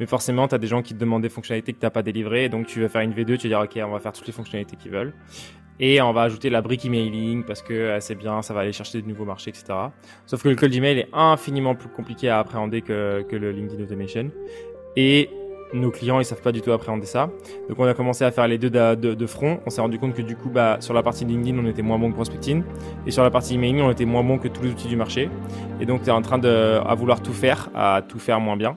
Mais forcément, tu des gens qui te demandent des fonctionnalités que tu n'as pas délivrées, donc tu vas faire une V2, tu vas dire ok, on va faire toutes les fonctionnalités qu'ils veulent. Et on va ajouter la brique emailing parce que euh, c'est bien, ça va aller chercher de nouveaux marchés, etc. Sauf que le cold email est infiniment plus compliqué à appréhender que, le LinkedIn Automation. Et nos clients, ils savent pas du tout appréhender ça. Donc on a commencé à faire les deux de, de, front. On s'est rendu compte que du coup, bah, sur la partie LinkedIn, on était moins bon que prospecting. Et sur la partie emailing, on était moins bon que tous les outils du marché. Et donc tu es en train de à vouloir tout faire, à tout faire moins bien.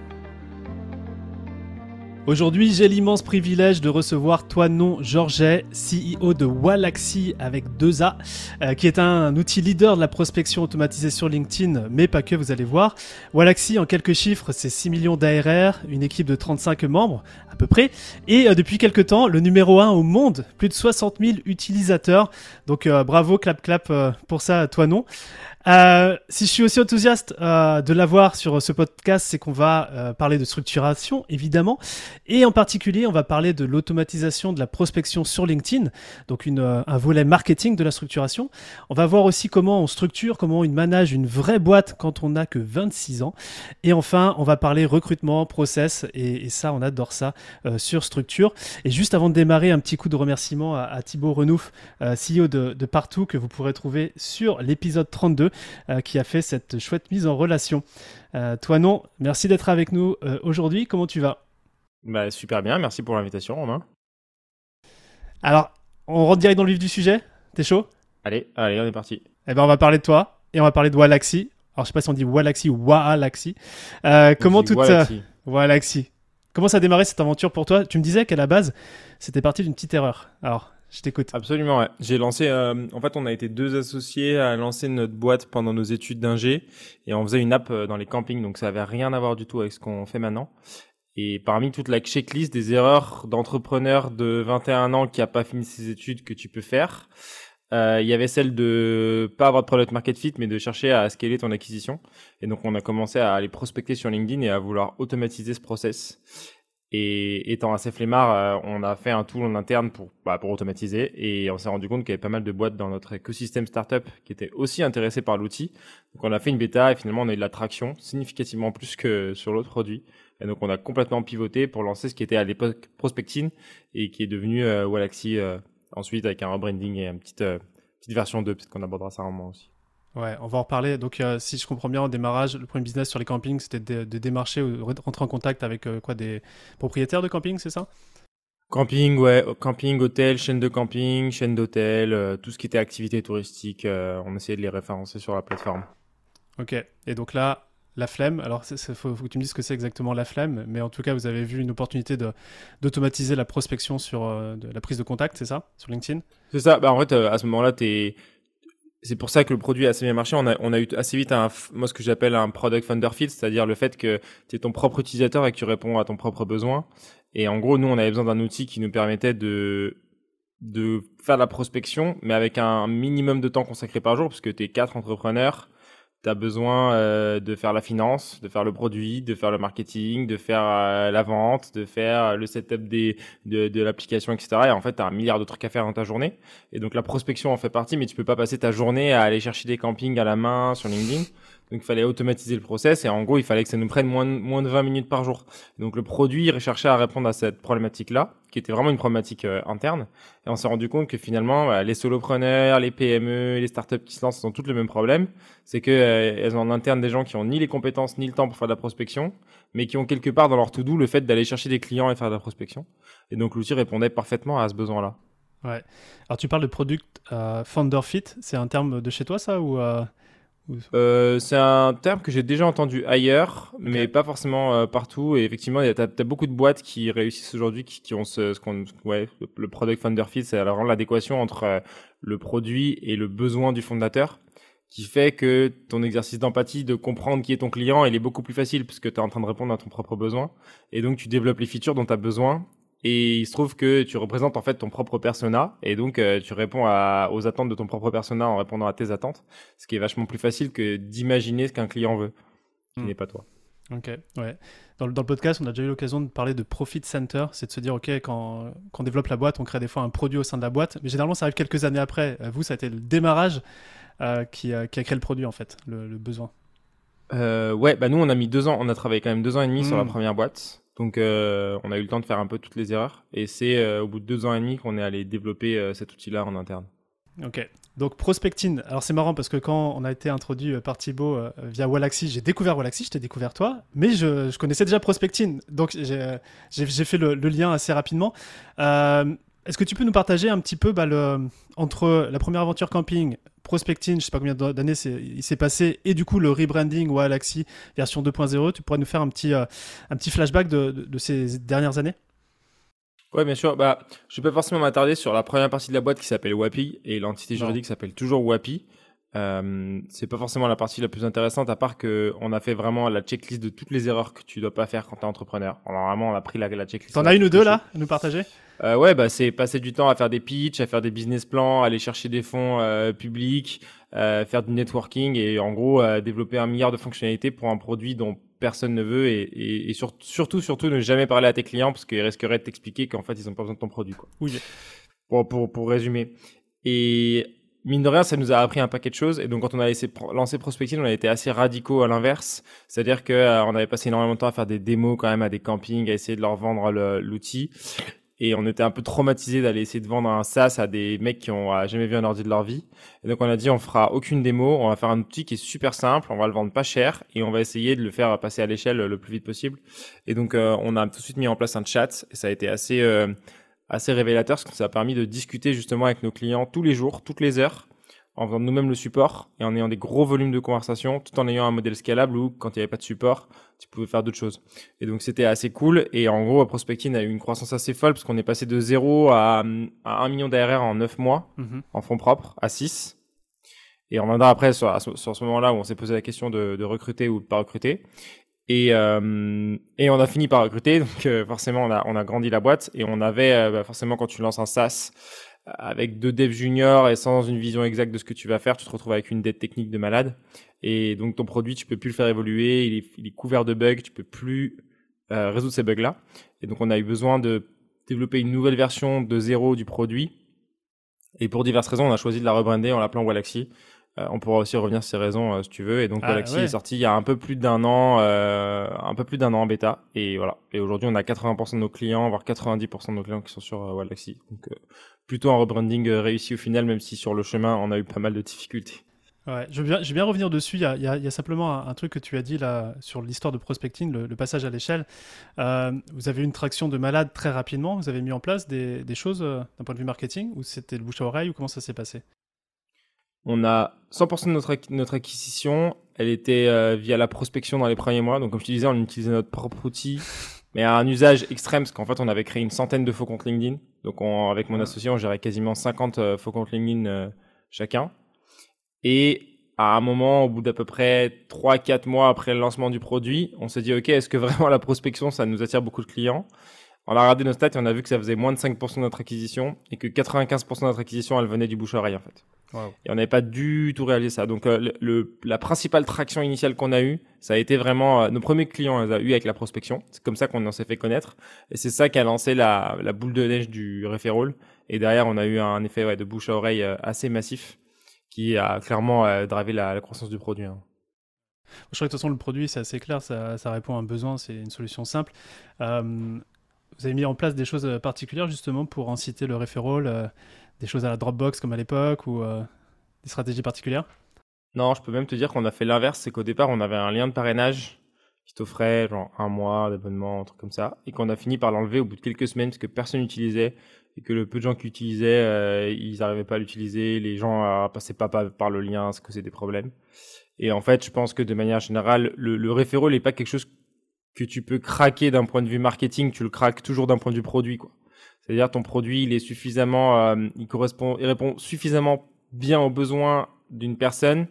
Aujourd'hui, j'ai l'immense privilège de recevoir Toinon Georget, CEO de Walaxy avec deux A, euh, qui est un, outil leader de la prospection automatisée sur LinkedIn, mais pas que, vous allez voir. Walaxy, en quelques chiffres, c'est 6 millions d'ARR, une équipe de 35 membres, à peu près, et euh, depuis quelques temps, le numéro 1 au monde, plus de 60 000 utilisateurs. Donc euh, bravo, clap clap pour ça, Toinon. Euh, si je suis aussi enthousiaste euh, de l'avoir sur ce podcast, c'est qu'on va euh, parler de structuration, évidemment, et en particulier, on va parler de l'automatisation de la prospection sur LinkedIn, donc une, un volet marketing de la structuration. On va voir aussi comment on structure, comment on manage une vraie boîte quand on n'a que 26 ans. Et enfin, on va parler recrutement, process, et, ça, on adore ça sur Structure. Et juste avant de démarrer, un petit coup de remerciement à, à Thibaut Renouf, CEO de, de Partout, que vous pourrez trouver sur l'épisode 32. Euh, qui a fait cette chouette mise en relation. Euh, toi non, merci d'être avec nous euh, aujourd'hui. Comment tu vas? Bah, Super bien, merci pour l'invitation Romain. Alors, on rentre direct dans le vif du sujet? T'es chaud? Allez, allez, on est parti. Eh ben, on va parler de toi et on va parler de Walaxy. Alors, je sais pas si on dit Walaxy ou Waalaxy. comment toute Walaxy. Comment ça a démarré cette aventure pour toi? Tu me disais qu'à la base, c'était parti d'une petite erreur. Alors, je t'écoute. Absolument, ouais. J'ai lancé, euh, en fait, on a été deux associés à lancer notre boîte pendant nos études d'ingé et on faisait une app euh, dans les campings, donc ça avait rien à voir du tout avec ce qu'on fait maintenant. Et parmi toute la checklist des erreurs d'entrepreneur de 21 ans qui a pas fini ses études que tu peux faire, euh, il y avait celle de pas avoir de product market fit, mais de chercher à scaler ton acquisition. Et donc, on a commencé à aller prospecter sur LinkedIn et à vouloir automatiser ce process. Et étant assez flemmard, euh, on a fait un tool en interne pour, bah, pour automatiser et on s'est rendu compte qu'il y avait pas mal de boîtes dans notre écosystème startup qui étaient aussi intéressées par l'outil. Donc on a fait une bêta et finalement on a eu de la traction significativement plus que sur l'autre produit. Et donc on a complètement pivoté pour lancer ce qui était à l'époque Prospecting et qui est devenu euh, Walaxy euh, ensuite avec un rebranding et une petite, euh, petite version 2, peut-être qu'on abordera ça un moment aussi. Ouais, on va en reparler. Donc, euh, si je comprends bien, au démarrage, le premier business sur les campings, c'était de, démarcher ou rentrer en contact avec euh, quoi des propriétaires de camping, c'est ça? Camping, ouais, camping, hôtel, chaîne de camping, chaîne d'hôtel, euh, tout ce qui était activité touristique, on essayait de les référencer sur la plateforme. Ok, et donc là, la flemme, alors il faut, que tu me dises ce que c'est exactement la flemme, mais en tout cas, vous avez vu une opportunité d'automatiser la prospection sur la prise de contact, c'est ça, sur LinkedIn? C'est ça, bah, en fait, à ce moment-là, tu es c'est pour ça que le produit a assez bien marché. On a, on a eu assez vite un, moi, ce que j'appelle un product founder c'est-à-dire le fait que tu es ton propre utilisateur et que tu réponds à ton propre besoin. Et en gros, nous, on avait besoin d'un outil qui nous permettait de, de faire la prospection, mais avec un minimum de temps consacré par jour, parce que tu es quatre entrepreneurs tu as besoin euh, de faire la finance, de faire le produit, de faire le marketing, de faire euh, la vente, de faire le setup des, de, de l'application, etc. Et en fait, tu as un milliard de trucs à faire dans ta journée. Et donc la prospection en fait partie, mais tu peux pas passer ta journée à aller chercher des campings à la main sur LinkedIn. Donc il fallait automatiser le process et en gros il fallait que ça nous prenne moins moins de 20 minutes par jour. Donc le produit recherchait à répondre à cette problématique-là, qui était vraiment une problématique euh, interne. Et on s'est rendu compte que finalement bah, les solopreneurs, les PME, les startups qui se lancent ont toutes le même problème. C'est que euh, elles ont en interne des gens qui ont ni les compétences ni le temps pour faire de la prospection, mais qui ont quelque part dans leur to-do le fait d'aller chercher des clients et faire de la prospection. Et donc l'outil répondait parfaitement à ce besoin-là. Ouais. Alors tu parles de product euh, founder fit, c'est un terme de chez toi ça ou euh, c'est un terme que j'ai déjà entendu ailleurs, mais pas forcément euh, partout. Et effectivement, tu as, beaucoup de boîtes qui réussissent aujourd'hui, qui, ont ce, ce qu'on, ouais, le product founder fit, c'est alors l'adéquation entre euh, le produit et le besoin du fondateur, qui fait que ton exercice d'empathie, de comprendre qui est ton client, il est beaucoup plus facile puisque tu es en train de répondre à ton propre besoin. Et donc, tu développes les features dont tu as besoin Et il se trouve que tu représentes en fait ton propre persona et donc euh, tu réponds aux attentes de ton propre persona en répondant à tes attentes, ce qui est vachement plus facile que d'imaginer ce qu'un client veut, qui hmm. n'est pas toi. Ok, ouais. Dans, le podcast, on a déjà eu l'occasion de parler de profit center, c'est de se dire, ok, quand, on développe la boîte, on crée des fois un produit au sein de la boîte, mais généralement ça arrive quelques années après. Euh, vous, ça a été le démarrage euh, qui, a créé le produit en fait, le, besoin. ouais, bah nous on a mis deux ans, on a travaillé quand même deux ans et demi sur la hmm. première boîte. Donc, euh, on a eu le temps de faire un peu toutes les erreurs. Et c'est euh, au bout de deux ans et demi qu'on est allé développer euh, cet outil-là en interne. Ok. Donc, prospecting. Alors, c'est marrant parce que quand on a été introduit par Thibaut via Wallaxy, j'ai découvert Wallaxy, je t'ai découvert toi, mais je, connaissais déjà prospecting. Donc, j'ai fait le, lien assez rapidement. Est-ce que tu peux nous partager un petit peu bah, entre la première aventure camping, prospecting, je sais pas combien d'années il s'est passé, et du coup le rebranding ou Galaxy version 2.0, tu pourrais nous faire un petit, euh, un petit flashback de, ces dernières années? Ouais, bien sûr. Bah, je vais pas forcément m'attarder sur la première partie de la boîte qui s'appelle WAPI et l'entité juridique s'appelle toujours WAPI. Euh, c'est pas forcément la partie la plus intéressante à part que on a fait vraiment la checklist de toutes les erreurs que tu dois pas faire quand tu es entrepreneur. Alors vraiment on a pris la, la checklist. T'en as une ou deux là à nous partager? Euh, Ouais bah c'est passer du temps à faire des pitchs, à faire des business plans, aller chercher des fonds euh, publics, euh, faire du networking et en gros euh, développer un milliard de fonctionnalités pour un produit dont personne ne veut et, et, et surtout surtout ne jamais parler à tes clients parce qu'ils risqueraient de t'expliquer qu'en fait ils ont pas besoin de ton produit quoi. Oui. Pour, pour, pour résumer. Et mine de rien, ça nous a appris un paquet de choses. Et donc, quand on a laissé lancer Prospecting, on a été assez radicaux à l'inverse. C'est-à-dire que euh, on avait passé énormément de temps à faire des démos quand même à des campings, à essayer de leur vendre l'outil. Et on était un peu traumatisé d'aller essayer de vendre un SaaS à des mecs qui ont jamais vu un ordi de leur vie. Et donc, on a dit, on fera aucune démo. On va faire un outil qui est super simple. On va le vendre pas cher et on va essayer de le faire passer à l'échelle le plus vite possible. Et donc, euh, on a tout de suite mis en place un chat. Et ça a été assez, euh, assez révélateur parce que ça a permis de discuter justement avec nos clients tous les jours, toutes les heures, en faisant nous-mêmes le support et en ayant des gros volumes de conversation, tout en ayant un modèle scalable où quand il n'y avait pas de support, tu pouvais faire d'autres choses. Et donc c'était assez cool. Et en gros, Prospecting a eu une croissance assez folle parce qu'on est passé de 0 à, à 1 million d'ARR en 9 mois mhm. en fonds propres à 6. Et on reviendra après sur, sur ce moment-là où on s'est posé la question de, de recruter ou de pas recruter. Et, euh, et on a fini par recruter, donc euh, forcément on a, grandi la boîte et on avait euh, bah, forcément quand tu lances un SaaS avec deux devs juniors et sans une vision exacte de ce que tu vas faire, tu te retrouves avec une dette technique de malade. Et donc ton produit, tu peux plus le faire évoluer, il est, couvert de bugs, tu peux plus résoudre ces bugs-là. Et donc on a eu besoin de développer une nouvelle version de zéro du produit. Et pour diverses raisons, on a choisi de la rebrander en l'appelant Galaxy. Euh, on pourra aussi revenir sur ces raisons euh, si tu veux. Et donc ah, Galaxy est sorti il y a un peu plus d'un an, euh, un peu plus d'un an en bêta. Et voilà. Et aujourd'hui, on a 80% de nos clients, voire 90% de nos clients qui sont sur Galaxy. Donc plutôt un rebranding réussi au final, même si sur le chemin, on a eu pas mal de difficultés. Ouais, je vais, bien, revenir dessus. Il y, a, simplement un, truc que tu as dit là sur l'histoire de prospecting, le, passage à l'échelle. vous avez eu une traction de malade très rapidement. Vous avez mis en place des, des choses d'un point de vue marketing ou c'était le bouche à oreille ou comment ça s'est passé? On a 100% de notre, notre acquisition, elle était euh, via la prospection dans les premiers mois. Donc, comme je te disais, on utilisait notre propre outil, mais à un usage extrême, parce qu'en fait, on avait créé une centaine de faux comptes LinkedIn. Donc, avec mon associé, on gérait quasiment 50 euh, faux comptes LinkedIn euh, chacun. Et à un moment, au bout d'à peu près 3-4 mois après le lancement du produit, on s'est dit, OK, est-ce que vraiment la prospection, ça nous attire beaucoup de clients? On a regardé nos stats et on a vu que ça faisait moins de 5% de notre acquisition et que 95% de notre acquisition, elle venait du bouche à oreille, en fait. Et on n'avait pas du tout réalisé ça. Donc euh, le, la principale traction initiale qu'on a eue, ça a été vraiment euh, nos premiers clients, on les a eu avec la prospection. C'est comme ça qu'on s'est fait connaître. Et c'est ça qui a lancé la, la boule de neige du referral. Et derrière, on a eu un effet ouais, de bouche à oreille euh, assez massif qui a clairement drivé la, la, croissance du produit. Hein. Je crois que de toute façon, le produit, c'est assez clair, ça, ça, répond à un besoin, c'est une solution simple. Euh, vous avez mis en place des choses particulières justement pour inciter le referral des choses à la Dropbox comme à l'époque ou euh, des stratégies particulières? Non, je peux même te dire qu'on a fait l'inverse, c'est qu'au départ on avait un lien de parrainage qui t'offrait genre un mois d'abonnement, un truc comme ça, et qu'on a fini par l'enlever au bout de quelques semaines parce que personne n'utilisait et que le peu de gens qui utilisaient, euh, ils n'arrivaient pas à l'utiliser, les gens euh, passaient pas par, le lien, ça causait des problèmes. Et en fait, je pense que de manière générale, le, le référent n'est pas quelque chose que tu peux craquer d'un point de vue marketing, tu le craques toujours d'un point de vue produit, quoi. C'est-à-dire ton produit, il est suffisamment, euh, il correspond, il répond suffisamment bien aux besoins d'une personne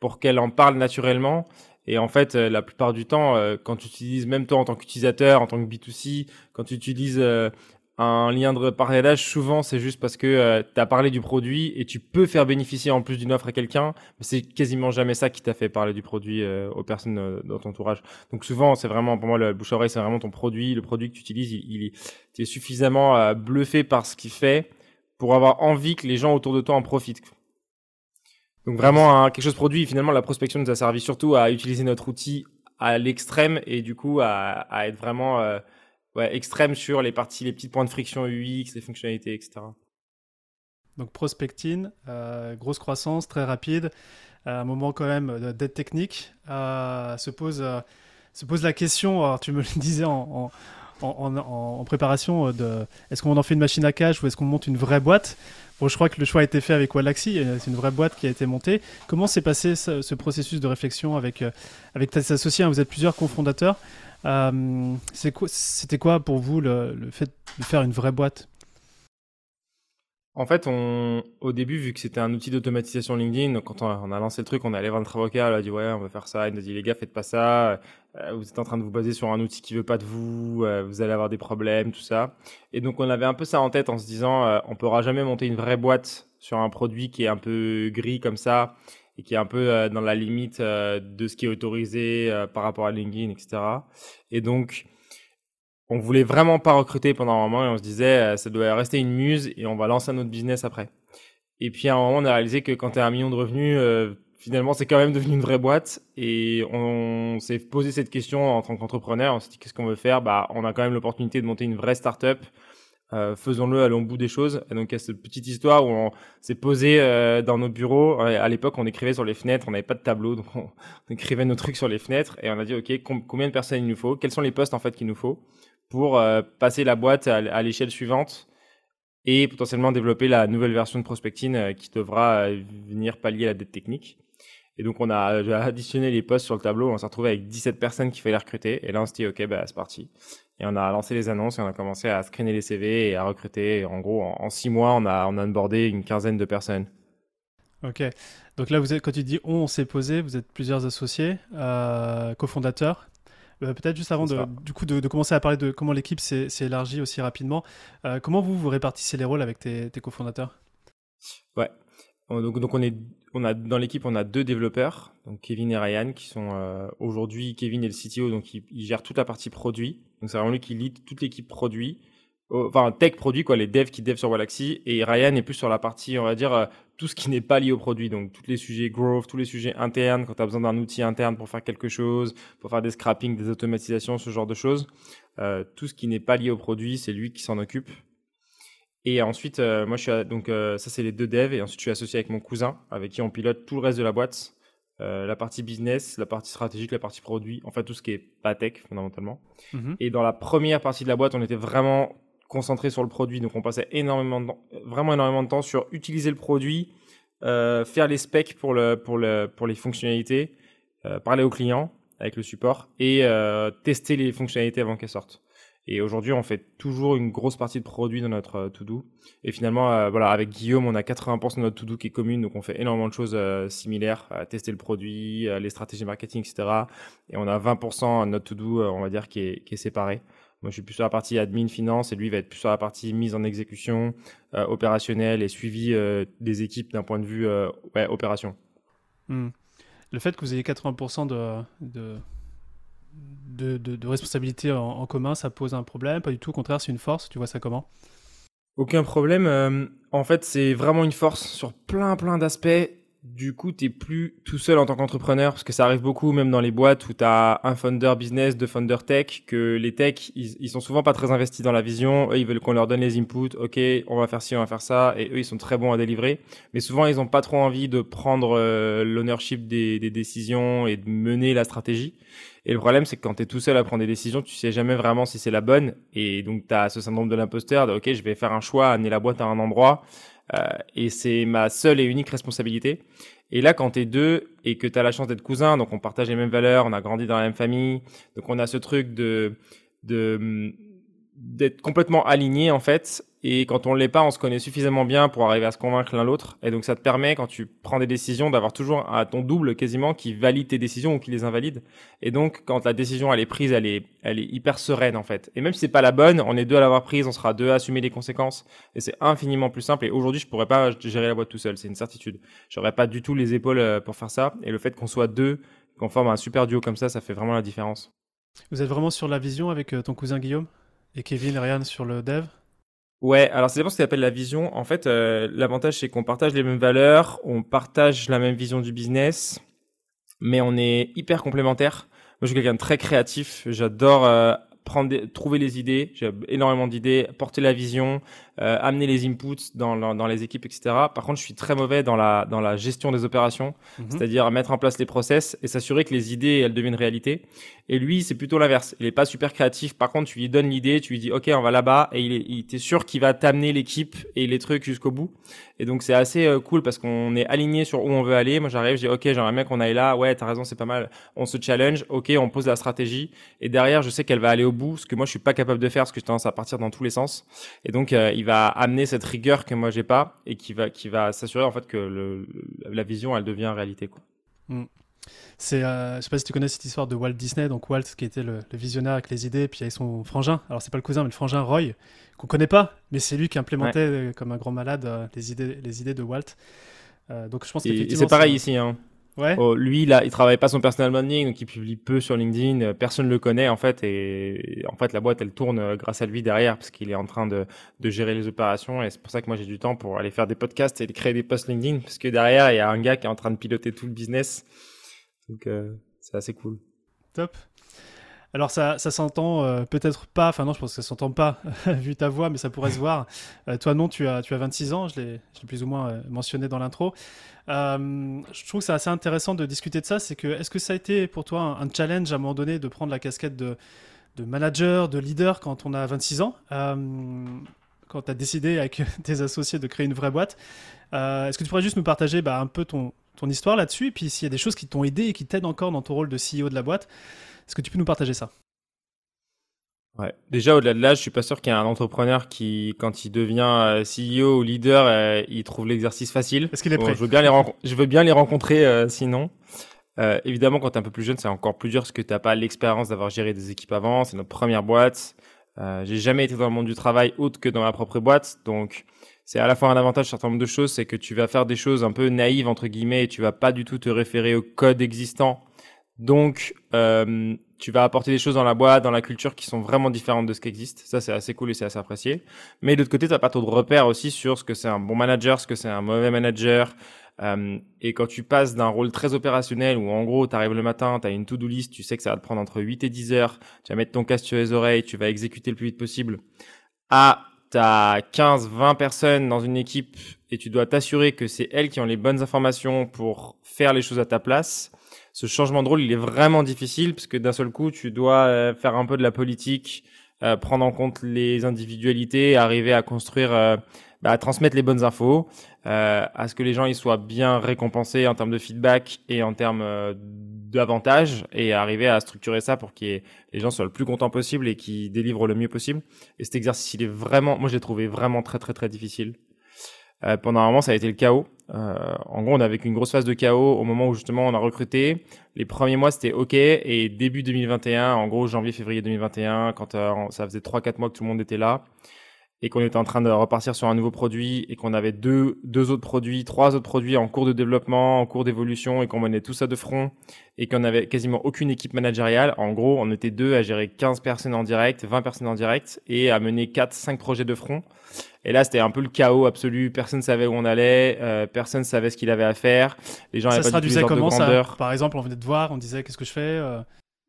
pour qu'elle en parle naturellement. Et en fait, euh, la plupart du temps, euh, quand tu utilises, même toi en tant qu'utilisateur, en tant que B2C, quand tu utilises un lien de partage, souvent, c'est juste parce que euh, tu as parlé du produit et tu peux faire bénéficier en plus d'une offre à quelqu'un, mais c'est quasiment jamais ça qui t'a fait parler du produit euh, aux personnes euh, dans ton entourage. Donc souvent, c'est vraiment, pour moi, le bouche-oreille, c'est vraiment ton produit, le produit que tu utilises, il, il, est suffisamment bluffé par ce qu'il fait pour avoir envie que les gens autour de toi en profitent. Donc vraiment, quelque chose produit, finalement, la prospection nous a servi surtout à utiliser notre outil à l'extrême et du coup à, à être vraiment ouais, extrême sur les parties, les petits points de friction UX, les fonctionnalités, etc. Donc prospecting, euh, grosse croissance, très rapide, à un moment quand même d'aide technique. Euh, se, pose, euh, se pose la question, alors tu me le disais en, en, en, préparation, de est-ce qu'on en fait une machine à cash ou est-ce qu'on monte une vraie boîte? Bon, je crois que le choix a été fait avec Wallaxy, c'est une vraie boîte qui a été montée. Comment s'est passé ce, processus de réflexion avec, avec tes associés Vous êtes plusieurs cofondateurs. Euh, c'était quoi pour vous le, fait de faire une vraie boîte? En fait, on, au début, vu que c'était un outil d'automatisation LinkedIn, quand on a, lancé le truc, on est allé voir notre avocat, il a dit ouais, on va faire ça. Il nous a dit les gars, faites pas ça. Euh, vous êtes en train de vous baser sur un outil qui veut pas de vous. Euh, vous allez avoir des problèmes, tout ça. Et donc, on avait un peu ça en tête en se disant, on pourra jamais monter une vraie boîte sur un produit qui est un peu gris comme ça et qui est un peu euh, dans la limite euh, de ce qui est autorisé euh, par rapport à LinkedIn, etc. Et donc, on voulait vraiment pas recruter pendant un moment et on se disait ça doit rester une muse et on va lancer un autre business après. Et puis à un moment on a réalisé que quand tu as un million de revenus, finalement c'est quand même devenu une vraie boîte et on, s'est posé cette question en tant qu'entrepreneur. On s'est dit qu'est-ce qu'on veut faire? Bah on a quand même l'opportunité de monter une vraie startup euh, faisons-le, allons au bout des choses. Et donc, il y a cette petite histoire où on s'est posé euh, dans nos bureaux. À l'époque, on écrivait sur les fenêtres, on n'avait pas de tableau, donc on, écrivait nos trucs sur les fenêtres et on a dit, OK, combien de personnes il nous faut? Quels sont les postes en fait qu'il nous faut pour euh, passer la boîte à, l'échelle suivante et potentiellement développer la nouvelle version de Prospecting qui devra venir pallier la dette technique? Et donc, on a additionné les postes sur le tableau. On s'est retrouvé avec 17 personnes qu'il fallait recruter. Et là, on s'est dit, OK, bah, c'est parti. Et on a lancé les annonces et on a commencé à screener les CV et à recruter. En gros, en, six mois, on a, on a onboardé une quinzaine de personnes. Ok. Donc là, vous êtes, quand tu dis on, on s'est posé, vous êtes plusieurs associés, euh, cofondateurs. Euh, peut-être juste avant de, du coup, de, commencer à parler de comment l'équipe s'est élargie aussi rapidement, euh, comment vous vous répartissez les rôles avec tes, tes cofondateurs? Ouais. Donc, donc on est on a dans l'équipe on a deux développeurs, donc Kevin et Ryan, qui sont euh, aujourd'hui Kevin est le CTO, donc il, gère toute la partie produit. Donc c'est vraiment lui qui lead toute l'équipe produit, enfin tech produit quoi, les devs qui dev sur Galaxy. Et Ryan est plus sur la partie, on va dire euh, tout ce qui n'est pas lié au produit, donc tous les sujets growth, tous les sujets internes quand tu as besoin d'un outil interne pour faire quelque chose, pour faire des scrapping, des automatisations, ce genre de choses. Euh, tout ce qui n'est pas lié au produit, c'est lui qui s'en occupe. Et ensuite, euh, moi, je suis donc euh, ça, c'est les deux devs. Et ensuite, je suis associé avec mon cousin, avec qui on pilote tout le reste de la boîte, euh, la partie business, la partie stratégique, la partie produit, en fait tout ce qui est pas tech fondamentalement. Mhm. Et dans la première partie de la boîte, on était vraiment concentré sur le produit, donc on passait énormément, de vraiment énormément de temps sur utiliser le produit, faire les specs pour le pour le pour les fonctionnalités, parler aux clients avec le support et tester les fonctionnalités avant qu'elles sortent. Et aujourd'hui, on fait toujours une grosse partie de produits dans notre euh, to-do. Et finalement, euh, voilà, avec Guillaume, on a 80% de notre to-do qui est commune, donc on fait énormément de choses euh, similaires, tester le produit, les stratégies marketing, etc. Et on a 20% de notre to-do, on va dire, qui est, séparé. Moi, je suis plus sur la partie admin, finance, et lui va être plus sur la partie mise en exécution, opérationnelle et suivi des équipes d'un point de vue ouais, opération. Hmm. Le fait que vous ayez 80% de, de de, de, responsabilité en, commun, ça pose un problème Pas du tout, au contraire, c'est une force. Tu vois ça comment? Aucun problème. Euh, en fait, c'est vraiment une force sur plein, plein d'aspects. Du coup, tu plus tout seul en tant qu'entrepreneur, parce que ça arrive beaucoup, même dans les boîtes où tu as un founder business, deux founder tech, que les tech, ils, sont souvent pas très investis dans la vision. Eux, ils veulent qu'on leur donne les inputs. OK, on va faire ci, on va faire ça. Et eux, ils sont très bons à délivrer. Mais souvent, ils ont pas trop envie de prendre euh, l'ownership des, des décisions et de mener la stratégie. Et le problème, c'est que quand tu es tout seul à prendre des décisions, tu sais jamais vraiment si c'est la bonne. Et donc, tu as ce syndrome de l'imposteur de, OK, je vais faire un choix, amener la boîte à un endroit. Euh, et c'est ma seule et unique responsabilité. Et là, quand tu es deux et que tu as la chance d'être cousin, donc on partage les mêmes valeurs, on a grandi dans la même famille, donc on a ce truc de de d'être complètement aligné en fait Et quand on l'est pas, on se connaît suffisamment bien pour arriver à se convaincre l'un l'autre. Et donc ça te permet, quand tu prends des décisions, d'avoir toujours à ton double quasiment qui valide tes décisions ou qui les invalide. Et donc quand la décision elle est prise, elle est, elle est hyper sereine en fait. Et même si c'est pas la bonne, on est deux à l'avoir prise, on sera deux à assumer les conséquences. Et c'est infiniment plus simple. Et aujourd'hui, je pourrais pas gérer la boîte tout seul, c'est une certitude. J'aurais pas du tout les épaules euh, pour faire ça. Et le fait qu'on soit deux, qu'on forme un super duo comme ça, ça fait vraiment la différence. Vous êtes vraiment sur la vision avec euh, ton cousin Guillaume et Kevin et Ryan sur le dev? Ouais, alors c'est ce qu'on appelle la vision. En fait, euh, l'avantage c'est qu'on partage les mêmes valeurs, on partage la même vision du business, mais on est hyper complémentaires. Moi, je suis quelqu'un de très créatif. J'adore euh, prendre, trouver les idées. J'ai énormément d'idées, porter la vision, euh, amener les inputs dans, dans, les équipes, etc. Par contre, je suis très mauvais dans la, dans la gestion des opérations, mhm. c'est-à-dire mettre en place les process et s'assurer que les idées, elles deviennent réalité. Et lui, c'est plutôt l'inverse. Il est pas super créatif. Par contre, tu lui donnes l'idée, tu lui dis, OK, on va là-bas et il est, il, t'es sûr qu'il va t'amener l'équipe et les trucs jusqu'au bout. Et donc, c'est assez euh, cool parce qu'on est aligné sur où on veut aller. Moi, j'arrive, je dis, OK, j'aimerais bien qu'on aille là. Ouais, t'as raison, c'est pas mal. On se challenge. OK, on pose la stratégie. Et derrière, je sais qu'elle va aller au bout, ce que moi, je suis pas capable de faire, parce que je tendance à partir dans tous les sens. Et donc, euh, il va amener cette rigueur que moi j'ai pas et qui va qui va s'assurer en fait que le, la vision elle devient réalité quoi. Mm. C'est, euh, je sais pas si tu connais cette histoire de Walt Disney, donc Walt qui était le, visionnaire avec les idées, puis avec son frangin. Alors c'est pas le cousin, mais le frangin Roy qu'on connaît pas, mais c'est lui qui implémentait euh, comme un grand malade euh, les idées, les idées de Walt. donc je pense qu'effectivement. C'est pareil ici. Hein. Ouais. Oh, lui, là, il travaille pas son personal branding, donc il publie peu sur LinkedIn. Euh, personne le connaît en fait, et en fait, la boîte elle tourne euh, grâce à lui derrière parce qu'il est en train de, de gérer les opérations. Et c'est pour ça que moi j'ai du temps pour aller faire des podcasts et créer des posts LinkedIn parce que derrière il y a un gars qui est en train de piloter tout le business. Donc euh, c'est assez cool. Top. Alors ça, ça s'entend peut-être pas, enfin non je pense que ça s'entend pas vu ta voix, mais ça pourrait se voir. toi non, tu as, tu as 26 ans, je l'ai plus ou moins mentionné dans l'intro. Euh, je trouve que c'est assez intéressant de discuter de ça. C'est que, est-ce que ça a été pour toi un, challenge à un moment donné de prendre la casquette de, de manager, de leader quand on a 26 ans euh, Quand tu as décidé avec tes associés de créer une vraie boîte? Euh, Est-ce que tu pourrais juste nous partager bah, un peu ton, ton histoire là-dessus Et puis s'il y a des choses qui t'ont aidé et qui t'aident encore dans ton rôle de CEO de la boîte, est-ce que tu peux nous partager ça? Ouais. Déjà, au-delà de là, je suis pas sûr qu'il y ait un entrepreneur qui, quand il devient euh, CEO ou leader, euh, il trouve l'exercice facile. Est-ce qu'il est prêt? je, veux bien les je veux bien les rencontrer euh, sinon. évidemment, quand tu es un peu plus jeune, c'est encore plus dur parce que tu pas l'expérience d'avoir géré des équipes avant. C'est notre première boîte. J'ai jamais été dans le monde du travail autre que dans ma propre boîte. Donc, c'est à la fois un avantage, un certain nombre de choses, c'est que tu vas faire des choses un peu naïves, entre guillemets, et tu vas pas du tout te référer au code existant. Donc, euh, tu vas apporter des choses dans la boîte, dans la culture qui sont vraiment différentes de ce qui existe. Ça, c'est assez cool et c'est assez apprécié. Mais de l'autre côté, tu n'as pas trop de repères aussi sur ce que c'est un bon manager, ce que c'est un mauvais manager. Euh, et quand tu passes d'un rôle très opérationnel où en gros, tu arrives le matin, tu as une to-do list, tu sais que ça va te prendre entre 8 et 10 heures, tu vas mettre ton casque sur les oreilles, tu vas exécuter le plus vite possible, à tu as 15, 20 personnes dans une équipe et tu dois t'assurer que c'est elles qui ont les bonnes informations pour faire les choses à ta place. Ce changement de rôle, il est vraiment difficile parce que d'un seul coup, tu dois euh, faire un peu de la politique, euh, prendre en compte les individualités, arriver à construire, euh, bah, à transmettre les bonnes infos, à ce que les gens ils soient bien récompensés en termes de feedback et en termes d'avantages, et arriver à structurer ça pour que les gens soient le plus contents possible et qu'ils délivrent le mieux possible. Et cet exercice, il est vraiment, moi, je l'ai trouvé vraiment très très très difficile. Euh, pendant un moment, ça a été le chaos. Euh, en gros, on avait une grosse phase de chaos au moment où justement on a recruté. Les premiers mois, c'était OK. Et début 2021, en gros, janvier-février 2021, quand euh, ça faisait 3-4 mois que tout le monde était là, et qu'on était en train de repartir sur un nouveau produit et qu'on avait deux, deux autres produits, trois autres produits en cours de développement, en cours d'évolution et qu'on menait tout ça de front et qu'on avait quasiment aucune équipe managériale. En gros, on était deux à gérer 15 personnes en direct, 20 personnes en direct et à mener 4, 5 projets de front. Et là, c'était un peu le chaos absolu. Personne savait où on allait, euh, personne savait ce qu'il avait à faire. Les gens ça se traduisait comment ça? Par exemple, on venait de voir, on disait qu'est-ce que je fais euh?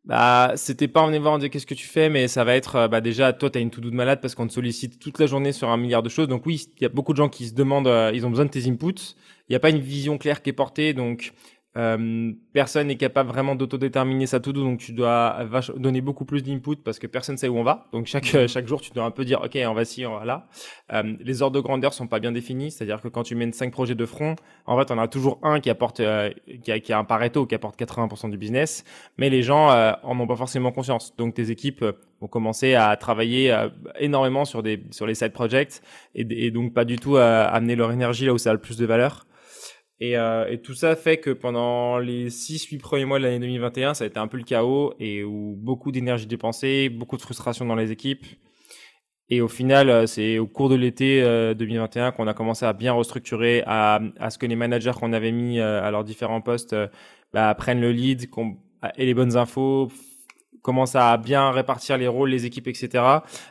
Bah, c'était pas en venant voir, dire qu'est-ce que tu fais, mais ça va être, euh, bah, déjà, toi, t'as une to-do de malade parce qu'on te sollicite toute la journée sur un milliard de choses. Donc oui, il y a beaucoup de gens qui se demandent, euh, ils ont besoin de tes inputs. Il n'y a pas une vision claire qui est portée, donc euh, personne n'est capable vraiment d'autodéterminer sa to-do, donc tu dois donner beaucoup plus d'input parce que personne sait où on va. Donc chaque mhm. chaque jour, tu dois un peu dire, ok, on va ci, on va là. Euh, les ordres de grandeur sont pas bien définis, c'est-à-dire que quand tu mènes cinq projets de front, en fait, on a toujours un qui apporte, euh, qui, a, qui a un Pareto qui apporte 80% du business, mais les gens euh, en ont pas forcément conscience. Donc tes équipes ont commencé à travailler énormément sur des sur les side projects et, et, donc pas du tout à amener leur énergie là où ça a le plus de valeur. Et, euh, et, tout ça fait que pendant les 6-8 premiers mois de l'année 2021, ça a été un peu le chaos et où beaucoup d'énergie dépensée, beaucoup de frustration dans les équipes. Et au final, euh, c'est au cours de l'été 2021 euh, qu'on a commencé à bien restructurer, à, à ce que les managers qu'on avait mis à leurs différents postes bah, prennent le lead et les bonnes infos, commence à bien répartir les rôles, les équipes, etc.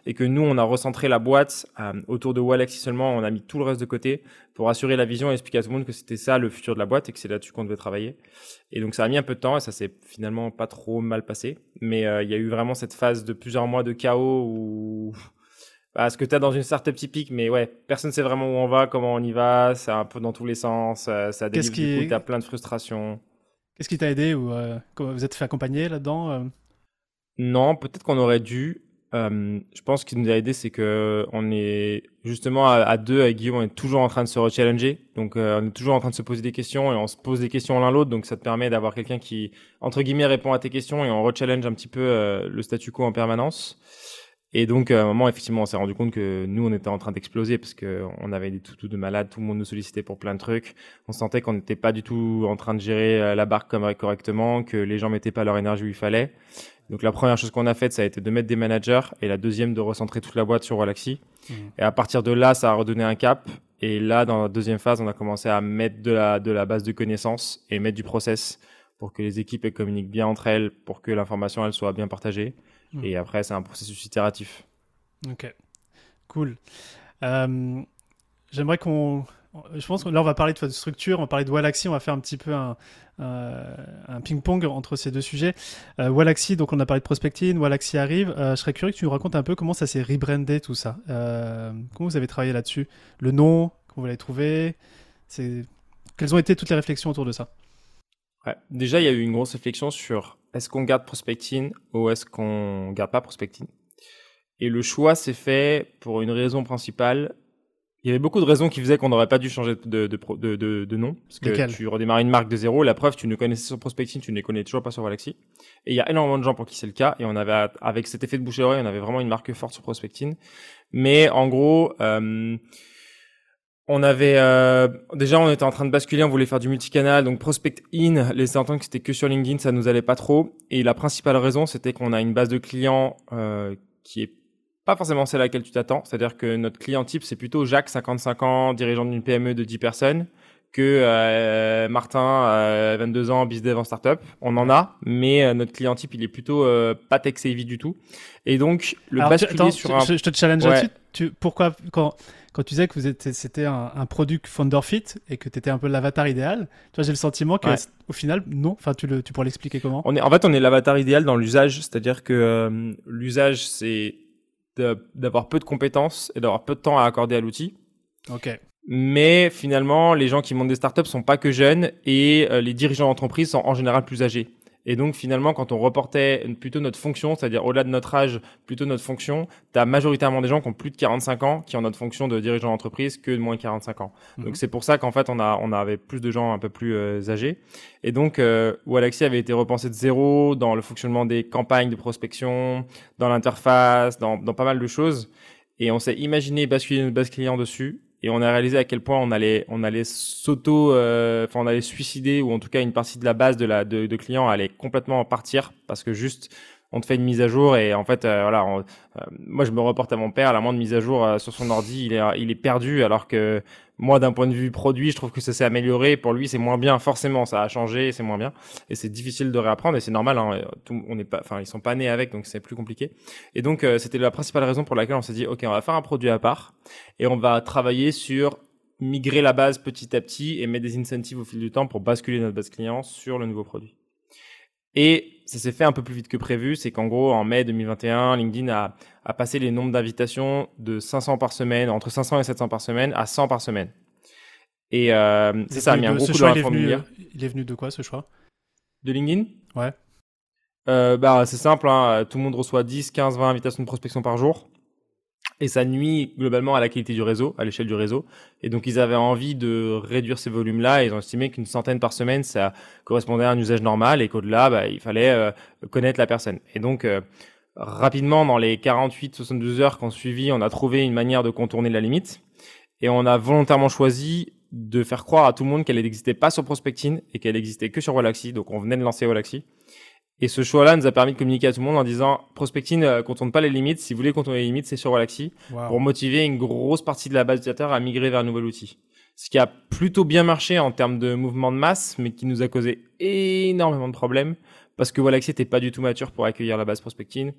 Et que nous, on a recentré la boîte euh, autour de Walaxy seulement. On a mis tout le reste de côté pour assurer la vision et expliquer à tout le monde que c'était ça le futur de la boîte et que c'est là-dessus qu'on devait travailler. Et donc ça a mis un peu de temps et ça s'est finalement pas trop mal passé. Mais euh, il y a eu vraiment cette phase de plusieurs mois de chaos où bah, ce que tu as dans une startup typique, mais ouais, personne ne sait vraiment où on va, comment on y va, c'est un peu dans tous les sens, euh, ça délivre qui... du coup, plein de frustrations. Qu'est-ce qui t'a aidé ou vous êtes fait accompagner là-dedans non, peut-être qu'on aurait dû. Euh, je pense ce qui nous a aidé, c'est que on est justement à, deux avec Guillaume, on est toujours en train de se rechallenger. Donc, euh, on est toujours en train de se poser des questions et on se pose des questions l'un l'autre. Donc, ça te permet d'avoir quelqu'un qui, entre guillemets, répond à tes questions et on rechallenge un petit peu euh, le statu quo en permanence. Et donc, à un moment, effectivement, on s'est rendu compte que nous, on était en train d'exploser parce que on avait des toutous de malades, tout le monde nous sollicitait pour plein de trucs. On sentait qu'on n'était pas du tout en train de gérer la barque correctement, que les gens mettaient pas leur énergie où il fallait. Donc la première chose qu'on a faite, ça a été de mettre des managers et la deuxième de recentrer toute la boîte sur Relaxi. Mmh. Et à partir de là, ça a redonné un cap. Et là, dans la deuxième phase, on a commencé à mettre de la, de la base de connaissances et mettre du process pour que les équipes communiquent bien entre elles, pour que l'information elle soit bien partagée. Mmh. Et après, c'est un processus itératif. Ok, cool. Euh, j'aimerais qu'on je pense que là, on va parler de structure, on va parler de Wallaxy, on va faire un petit peu un, ping-pong entre ces deux sujets. Euh, donc on a parlé de prospecting, Wallaxy arrive. Euh, je serais curieux que tu nous racontes un peu comment ça s'est rebrandé tout ça. Euh, comment vous avez travaillé là-dessus? Le nom, comment vous l'avez trouvé? Quelles ont été toutes les réflexions autour de ça? Déjà, il y a eu une grosse réflexion sur est-ce qu'on garde prospecting ou est-ce qu'on garde pas prospecting Et le choix s'est fait pour une raison principale, il y avait beaucoup de raisons qui faisaient qu'on n'aurait pas dû changer de, de, de, de, nom. Parce que tu redémarres une marque de zéro. La preuve, tu ne connaissais sur Prospecting, tu ne les connais toujours pas sur Galaxy. Et il y a énormément de gens pour qui c'est le cas. Et on avait, avec cet effet de bouche oreille, on avait vraiment une marque forte sur Prospecting. Mais en gros, euh, on avait euh, déjà on était en train de basculer, on voulait faire du multicanal, donc prospect in, laisser entendre que c'était que sur LinkedIn, ça nous allait pas trop. Et la principale raison, c'était qu'on a une base de clients euh, qui est pas forcément celle à laquelle tu t'attends. C'est-à-dire que notre client type, c'est plutôt Jacques, 55 ans, dirigeant d'une PME de 10 personnes, que euh, Martin, euh, 22 ans, business en startup. On en a, mais euh, notre client type, il est plutôt euh, pas tech savvy du tout. Et donc, le Alors, basculer sur un... Je, te challenge là-dessus. Tu, pourquoi, quand, quand tu disais que vous étiez, c'était un, un produit founder fit et que tu étais un peu l'avatar idéal, tu vois, j'ai le sentiment que au final, non. Enfin, tu, le, tu pourrais l'expliquer comment? On est, En fait, on est l'avatar idéal dans l'usage, c'est-à-dire que l'usage, c'est d'avoir peu de compétences et d'avoir peu de temps à accorder à l'outil. Ok. Mais finalement, les gens qui montent des startups sont pas que jeunes et euh, les dirigeants d'entreprise sont en général plus âgés. Et donc finalement, quand on reportait plutôt notre fonction, c'est-à-dire au-delà de notre âge, plutôt notre fonction, tu as majoritairement des gens qui ont plus de 45 ans qui ont notre fonction de dirigeant d'entreprise que de moins de 45 ans. Mhm. Donc c'est pour ça qu'en fait, on, a, on avait plus de gens un peu plus euh, âgés. Et donc, euh, Walaxy avait été repensé de zéro dans le fonctionnement des campagnes de prospection, dans l'interface, dans, dans pas mal de choses. Et on s'est imaginé basculer notre base client dessus et on a réalisé à quel point on allait on allait s'auto euh, enfin on allait suicider ou en tout cas une partie de la base de la de, de clients allait complètement partir parce que juste on te fait une mise à jour et en fait euh, voilà euh, moi je me reporte à mon père la moindre mise à jour sur son ordi il est il est perdu alors que moi, d'un point de vue produit, je trouve que ça s'est amélioré. Pour lui, c'est moins bien. Forcément, ça a changé, c'est moins bien. Et c'est difficile de réapprendre et c'est normal. Hein. on n'est pas, enfin, ils sont pas nés avec, donc c'est plus compliqué. Et donc, euh, c'était la principale raison pour laquelle on s'est dit, OK, on va faire un produit à part et on va travailler sur migrer la base petit à petit et mettre des incentives au fil du temps pour basculer notre base client sur le nouveau produit. Et ça s'est fait un peu plus vite que prévu. C'est qu'en gros, en mai 2021, LinkedIn a, a passé les nombres d'invitations de 500 par semaine, entre 500 et 700 par semaine, à 100 par semaine. Et euh, c'est ça, a mis un gros coup dans la formulaire. Il est venu de quoi ce choix? De LinkedIn? Ouais. Euh, bah, c'est simple, hein. tout le monde reçoit 10, 15, 20 invitations de prospection par jour et ça nuit globalement à la qualité du réseau, à l'échelle du réseau. Et donc ils avaient envie de réduire ces volumes-là. Ils ont estimé qu'une centaine par semaine, ça correspondait à un usage normal et qu'au-delà, bah, il fallait euh, connaître la personne. Et donc euh, rapidement, dans les 48-72 heures qu'on suivi, on a trouvé une manière de contourner la limite. Et on a volontairement choisi de faire croire à tout le monde qu'elle n'existait pas sur Prospectine et qu'elle existait que sur Wallaxy. Donc on venait de lancer Wallaxy. Et ce choix-là nous a permis de communiquer à tout le monde en disant Prospectine ne euh, contourne pas les limites. Si vous voulez contourner les limites, c'est sur Wallaxy pour motiver une grosse partie de la base d'utilisateurs à migrer vers un nouvel outil. Ce qui a plutôt bien marché en termes de mouvement de masse, mais qui nous a causé énormément de problèmes parce que Wallaxy n'était pas du tout mature pour accueillir la base Prospectine.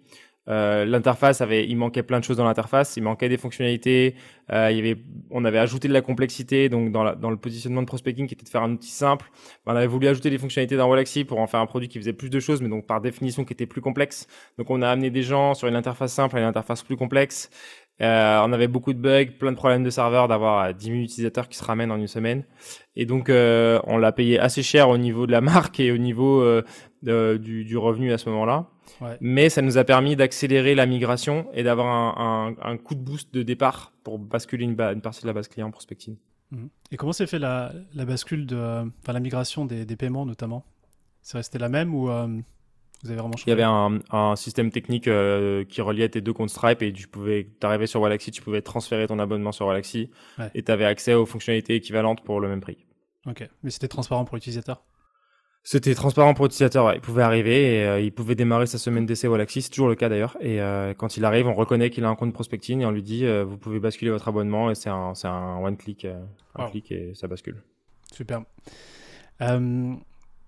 Euh, l'interface avait, il manquait plein de choses dans l'interface, il manquait des fonctionnalités, euh, il y avait, on avait ajouté de la complexité, donc dans, la, dans le positionnement de prospecting qui était de faire un outil simple, ben, on avait voulu ajouter des fonctionnalités dans Wallaxy pour en faire un produit qui faisait plus de choses, mais donc par définition qui était plus complexe. Donc on a amené des gens sur une interface simple à une interface plus complexe. Euh, on avait beaucoup de bugs, plein de problèmes de serveur, d'avoir 10 000 utilisateurs qui se ramènent en une semaine. Et donc, euh, on l'a payé assez cher au niveau de la marque et au niveau euh, du, du, revenu à ce moment-là. Ouais. Mais ça nous a permis d'accélérer la migration et d'avoir un, un, un, coup de boost de départ pour basculer une, une partie de la base client prospecting. Mhm. Et comment s'est fait la, la, bascule de, enfin la migration des, des paiements notamment? C'est resté la même ou vous avez vraiment changé Il y avait un, un système technique euh, qui reliait tes deux comptes Stripe et tu pouvais, t'arrivais sur Wallaxy, tu pouvais transférer ton abonnement sur Wallaxy ouais. et tu avais accès aux fonctionnalités équivalentes pour le même prix. Ok, mais c'était transparent pour l'utilisateur? C'était transparent pour l'utilisateur, ouais. il pouvait arriver et euh, il pouvait démarrer sa semaine d'essai Wallaxy, c'est toujours le cas d'ailleurs. Et euh, quand il arrive, on reconnaît qu'il a un compte prospecting et on lui dit euh, vous pouvez basculer votre abonnement et c'est un, one click, un wow. clic et ça bascule. Super.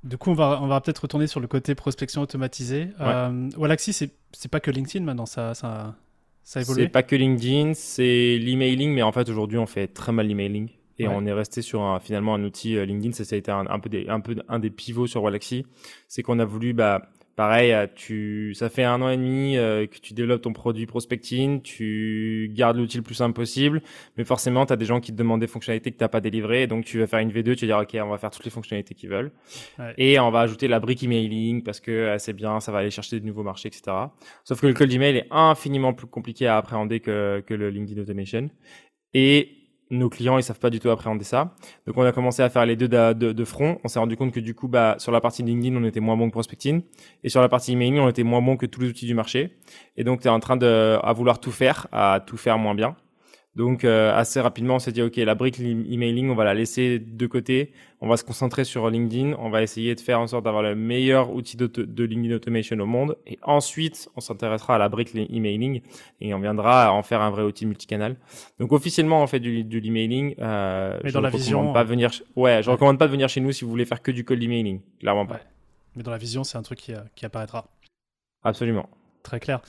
Du coup, on va, on va peut-être retourner sur le côté prospection automatisée. Ouais. Wallaxy, c'est, c'est pas que LinkedIn maintenant, ça, ça, ça a évolué. C'est pas que LinkedIn, c'est l'emailing, mais en fait aujourd'hui on fait très mal l'emailing. Et ouais. on est resté sur un, finalement un outil euh, LinkedIn. Ça, ça a été un, un, peu des, un peu un des pivots sur Wallaxy. C'est qu'on a voulu, bah, pareil, euh, tu, ça fait un an et demi euh, que tu développes ton produit prospecting, tu gardes l'outil le plus simple possible, mais forcément, tu as des gens qui te demandent des fonctionnalités que tu n'as pas délivrées, donc tu vas faire une V2, tu vas dire, OK, on va faire toutes les fonctionnalités qu'ils veulent. Ouais. Et on va ajouter la brique emailing parce que euh, c'est bien, ça va aller chercher de nouveaux marchés, etc. Sauf que le cold email est infiniment plus compliqué à appréhender que, que le LinkedIn Automation. Et nos clients ils savent pas du tout appréhender ça. Donc on a commencé à faire les deux de, de, de front. On s'est rendu compte que du coup bah sur la partie LinkedIn on était moins bon que prospecting et sur la partie emailing on était moins bon que tous les outils du marché. Et donc tu es en train de à vouloir tout faire, à tout faire moins bien. Donc euh, assez rapidement, on s'est dit ok, la brique emailing, on va la laisser de côté. On va se concentrer sur LinkedIn. On va essayer de faire en sorte d'avoir le meilleur outil de, LinkedIn Automation au monde. Et ensuite, on s'intéressera à la brique emailing et on viendra en faire un vrai outil multicanal. Donc officiellement, on fait du, de l'emailing. Euh, Mais dans la vision, pas venir. Ouais, je ouais. recommande pas de venir chez nous si vous voulez faire que du cold emailing. Clairement pas. Ouais. Mais dans la vision, c'est un truc qui, qui apparaîtra. Absolument. Très clair.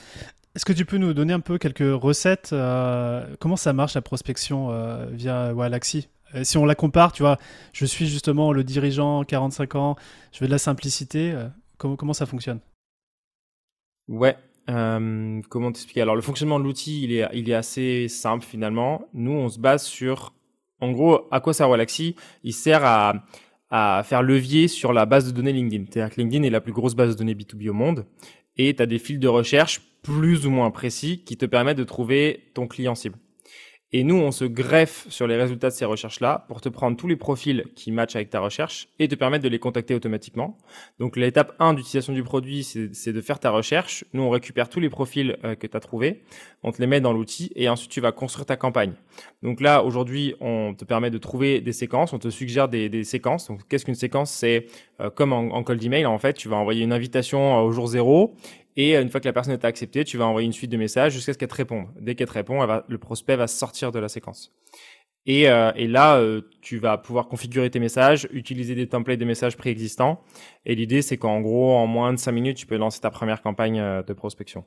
Est-ce que tu peux nous donner un peu quelques recettes euh, Comment ça marche la prospection euh, via Wallaxy euh, Si on la compare, tu vois, je suis justement le dirigeant, 45 ans, je veux de la simplicité. Comment, ça fonctionne? Ouais. comment t'expliquer? Alors le fonctionnement de l'outil, il est, assez simple finalement. Nous, on se base sur, en gros, à quoi sert Wallaxy Il sert à à faire levier sur la base de données LinkedIn. C'est-à-dire que LinkedIn est la plus grosse base de données B2B au monde et tu as des fils de recherche plus ou moins précis qui te permettent de trouver ton client cible. Et nous, on se greffe sur les résultats de ces recherches-là pour te prendre tous les profils qui matchent avec ta recherche et te permettre de les contacter automatiquement. Donc l'étape 1 d'utilisation du produit, c'est de faire ta recherche. Nous, on récupère tous les profils euh, que tu as trouvés, on te les met dans l'outil et ensuite tu vas construire ta campagne. Donc là, aujourd'hui, on te permet de trouver des séquences, on te suggère des, séquences. Donc qu'est-ce qu'une séquence? C'est euh, comme en, en cold email, en fait, tu vas envoyer une invitation au jour zéro et une fois que la personne est acceptée, tu vas envoyer une suite de messages jusqu'à ce qu'elle te réponde. Dès qu'elle te répond, va, le prospect va sortir de la séquence. Et, euh, et là, euh, tu vas pouvoir configurer tes messages, utiliser des templates de messages préexistants. Et l'idée, c'est qu'en gros, en moins de 5 minutes, tu peux lancer ta première campagne euh, de prospection.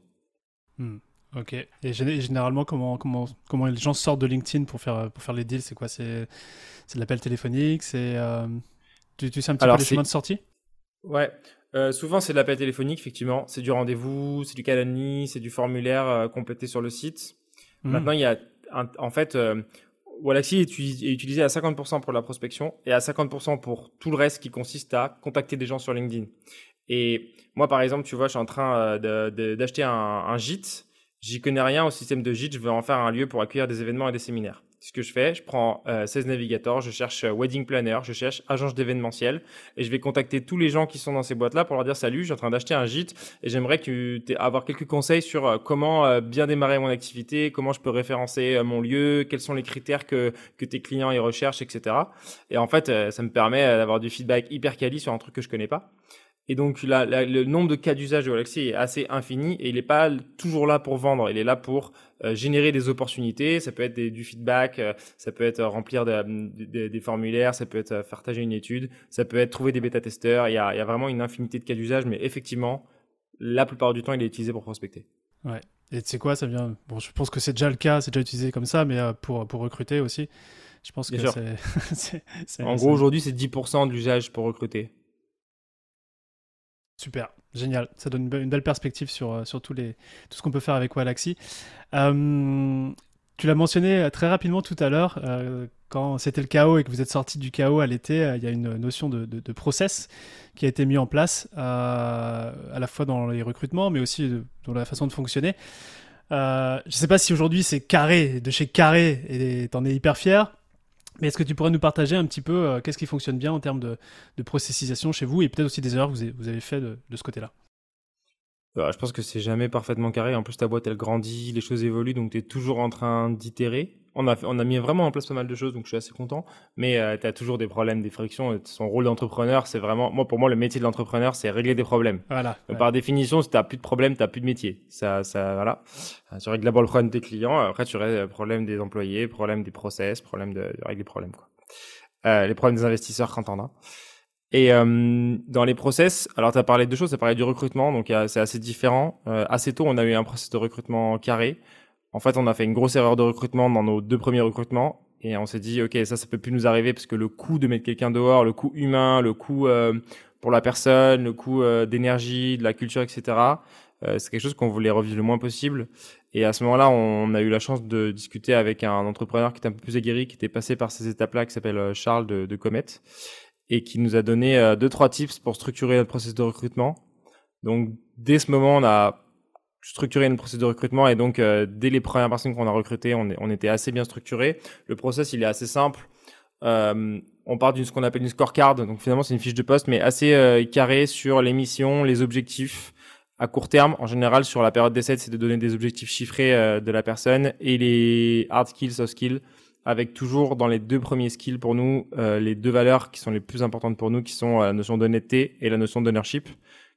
Hmm. Ok. Et généralement, comment, comment, comment les gens sortent de LinkedIn pour faire, pour faire les deals C'est quoi? C'est de l'appel téléphonique C'est euh... tu, tu, sais un petit Alors, peu les chemins de sortie? Ouais. Euh, souvent, c'est de l'appel téléphonique, effectivement. C'est du rendez-vous, c'est du calendrier, c'est du formulaire euh, complété sur le site. Mmh. Maintenant, il y a, un, en fait, euh, Wallaxy est, est, utilisé à 50% pour la prospection et à 50% pour tout le reste qui consiste à contacter des gens sur LinkedIn. Et moi, par exemple, tu vois, je suis en train d'acheter un, un gîte. J'y connais rien au système de gîte. Je veux en faire un lieu pour accueillir des événements et des séminaires. Ce que je fais, je prends 16 navigateurs, je cherche wedding planner, je cherche agence d'événementiel et je vais contacter tous les gens qui sont dans ces boîtes-là pour leur dire salut, je suis en train d'acheter un gîte et j'aimerais que avoir quelques conseils sur comment bien démarrer mon activité, comment je peux référencer mon lieu, quels sont les critères que, que tes clients y recherchent, etc. Et en fait, ça me permet d'avoir du feedback hyper quali sur un truc que je connais pas. Et donc, le nombre de cas d'usage de Galaxy est assez infini et il n'est pas toujours là pour vendre. Il est là pour euh, générer des opportunités. Ça peut être du feedback, euh, ça peut être remplir des formulaires, ça peut être euh, partager une étude, ça peut être trouver des bêta-testeurs. Il, y a, vraiment une infinité de cas d'usage, mais effectivement, la plupart du temps, il est utilisé pour prospecter. Ouais. Et tu sais quoi, ça vient. Bon, je pense que c'est déjà le cas, c'est déjà utilisé comme ça, mais pour, pour recruter aussi. Je pense que c'est. en gros, aujourd'hui, c'est 10% de l'usage pour recruter. Super, génial. Ça donne une belle perspective sur, euh, sur les, tout ce qu'on peut faire avec Walaxy. Euh, tu l'as mentionné euh, très rapidement tout à l'heure, quand c'était le chaos et que vous êtes sorti du chaos à l'été, il y a une notion de, de, process qui a été mis en place, à la fois dans les recrutements, mais aussi dans la façon de fonctionner. je ne sais pas si aujourd'hui c'est carré, de chez carré, et tu en es hyper fier. Mais est-ce que tu pourrais nous partager un petit peu euh, qu'est-ce qui fonctionne bien en termes de, processisation chez vous et peut-être aussi des erreurs que vous avez, vous avez fait de, ce côté-là? Je pense que c'est jamais parfaitement carré. En plus, ta boîte, elle grandit, les choses évoluent, donc tu es toujours en train d'itérer on a, on a mis vraiment en place pas mal de choses, donc je suis assez content. Mais euh, tu as toujours des problèmes, des frictions. Son rôle d'entrepreneur, c'est vraiment, moi pour moi, le métier de l'entrepreneur, c'est régler des problèmes. Voilà. Par définition, si t'as plus de problèmes, t'as plus de métier. Ça, ça, voilà. Euh, tu règles d'abord le problème des clients, après tu règles le problème des employés, problème des process, problème de, de régler les problèmes quoi. Euh, les problèmes des investisseurs quand on a. Et euh, dans les process, alors tu as parlé de deux choses, tu as parlé du recrutement, donc c'est assez différent. Euh, assez tôt, on a eu un process de recrutement carré. En fait, on a fait une grosse erreur de recrutement dans nos deux premiers recrutements et on s'est dit, ok, ça, ça peut plus nous arriver parce que le coût de mettre quelqu'un dehors, le coût humain, le coût euh, pour la personne, le coût euh, d'énergie, de la culture, etc. Euh, c'est quelque chose qu'on voulait revivre le moins possible. Et à ce moment-là, on a eu la chance de discuter avec un entrepreneur qui était un peu plus aguerri, qui était passé par ces étapes-là, qui s'appelle Charles de, de Comet, et qui nous a donné deux trois tips pour structurer notre processus de recrutement. Donc dès ce moment, on a structurer une procédure de recrutement et donc euh, dès les premières personnes qu'on a recrutées, on, était assez bien structuré. Le process, il est assez simple. Euh, on part d'une ce qu'on appelle une scorecard, donc finalement c'est une fiche de poste, mais assez euh, carrée sur les missions, les objectifs à court terme. En général, sur la période d'essai, c'est de donner des objectifs chiffrés euh, de la personne et les hard skills, soft skills, avec toujours dans les deux premiers skills pour nous les deux valeurs qui sont les plus importantes pour nous, qui sont la notion d'honnêteté et la notion d'ownership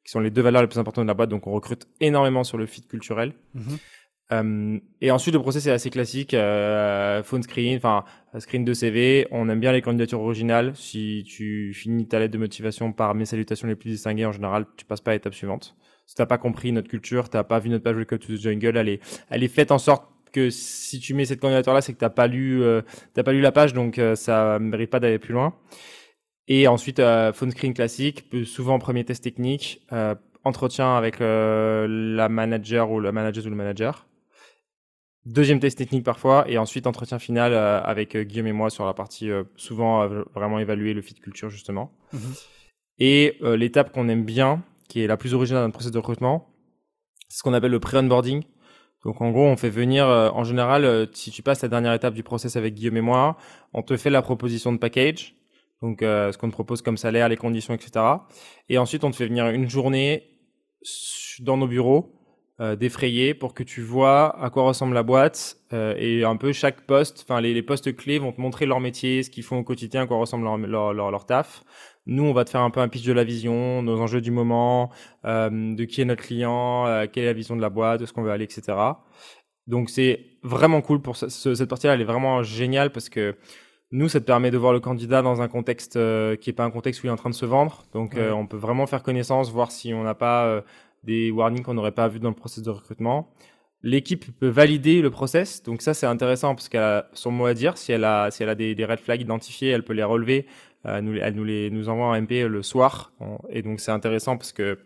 qui sont les deux valeurs les plus importantes de la boîte. Donc, on recrute énormément sur le fit culturel. Mhm. Euh, et ensuite, le process est assez classique. Euh, phone screen, enfin, screen de CV. On aime bien les candidatures originales. Si tu finis ta lettre de motivation par mes salutations les plus distinguées, en général, tu passes pas à l'étape suivante. Si t'as pas compris notre culture, t'as pas vu notre page Welcome to the Jungle, elle est, elle est faite en sorte que si tu mets cette candidature là, c'est que t'as pas lu, euh, t'as pas lu la page, donc euh, ça mérite pas d'aller plus loin. Et ensuite, euh, phone screen classique, souvent premier test technique, euh, entretien avec la manager ou le manager ou le manager. Deuxième test technique parfois, et ensuite entretien final avec Guillaume et moi sur la partie souvent vraiment évaluer le fit culture justement. Mhm. Et l'étape qu'on aime bien, qui est la plus originale dans notre processus de recrutement, c'est ce qu'on appelle le pre-onboarding. Donc en gros, on fait venir, en général, si tu passes la dernière étape du process avec Guillaume et moi, on te fait la proposition de package donc euh, ce qu'on te propose comme salaire, les conditions, etc. Et ensuite, on te fait venir une journée dans nos bureaux euh, défrayés pour que tu vois à quoi ressemble la boîte euh, et un peu chaque poste, enfin les, postes clés vont te montrer leur métier, ce qu'ils font au quotidien, à quoi ressemble leur, leur, leur, taf. Nous, on va te faire un peu un pitch de la vision, nos enjeux du moment, euh, de qui est notre client, euh, quelle est la vision de la boîte, de ce qu'on veut aller, etc. Donc c'est vraiment cool pour ce, cette partie-là, elle est vraiment géniale parce que nous, ça te permet de voir le candidat dans un contexte euh, qui n'est pas un contexte où il est en train de se vendre. Donc, euh, on peut vraiment faire connaissance, voir si on n'a pas euh, des warnings qu'on n'aurait pas vu dans le processus de recrutement. L'équipe peut valider le process. Donc, ça, c'est intéressant parce qu'elle a son mot à dire. Si elle a, si elle a des, des red flags identifiés, elle peut les relever. Nous, elle nous les nous envoie en MP le soir. Et donc, c'est intéressant parce que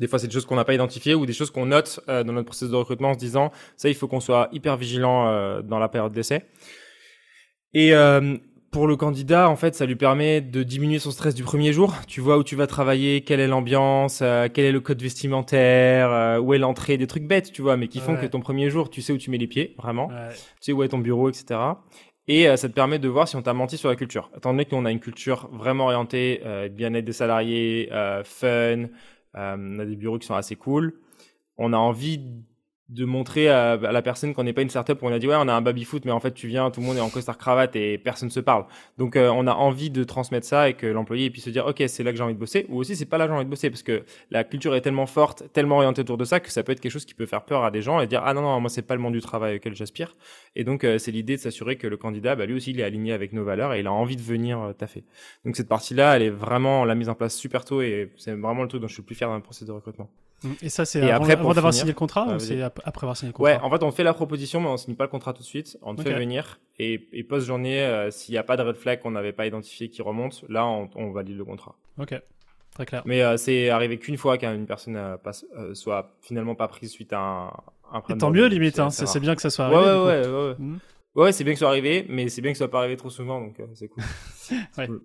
des fois, c'est des choses qu'on n'a pas identifiées ou des choses qu'on note dans notre processus de recrutement en se disant, ça, il faut qu'on soit hyper vigilant dans la période d'essai. Et euh, pour le candidat, en fait, ça lui permet de diminuer son stress du premier jour. Tu vois où tu vas travailler, quelle est l'ambiance, euh, quel est le code vestimentaire, euh, où est l'entrée, des trucs bêtes, tu vois, mais qui font que ton premier jour, tu sais où tu mets les pieds, vraiment. Tu sais où est ton bureau, etc. Et ça te permet de voir si on t'a menti sur la culture. Étant donné qu'on a une culture vraiment orientée bien-être des salariés, fun, on a des bureaux qui sont assez cool. On a envie de montrer à, la personne qu'on n'est pas une startup où on a dit ouais on a un baby foot mais en fait tu viens tout le monde est en costard cravate et personne se parle. Donc euh, on a envie de transmettre ça et que l'employé puisse se dire ok c'est là que j'ai envie de bosser ou aussi c'est pas là que j'ai envie de bosser parce que la culture est tellement forte tellement orientée autour de ça que ça peut être quelque chose qui peut faire peur à des gens et dire ah non non moi c'est pas le monde du travail auquel j'aspire. Et donc euh, c'est l'idée de s'assurer que le candidat bah, lui aussi il est aligné avec nos valeurs et il a envie de venir euh, taffer. Donc cette partie là elle est vraiment la mise en place super tôt et c'est vraiment le truc dont je suis le plus fier dans le processus de recrutement. Et ça, c'est avant, avant d'avoir signé le contrat c'est après avoir signé le contrat Ouais, en fait, on fait la proposition, mais on signe pas le contrat tout de suite. On te fait venir et, et post-journée, euh, s'il n'y a pas de red flag qu'on n'avait pas identifié qui remonte, là, on, on, valide le contrat. Ok, très clair. Mais euh, c'est arrivé qu'une fois qu'une personne euh, passe, soit finalement pas prise suite à un, un problème. Tant mieux, limite. Hein, c'est bien que ça soit arrivé. Ouais, ouais, ouais, ouais. Mmh. Ouais, c'est bien que ça soit arrivé, mais c'est bien que ça soit pas arrivé trop souvent, donc c'est cool. cool.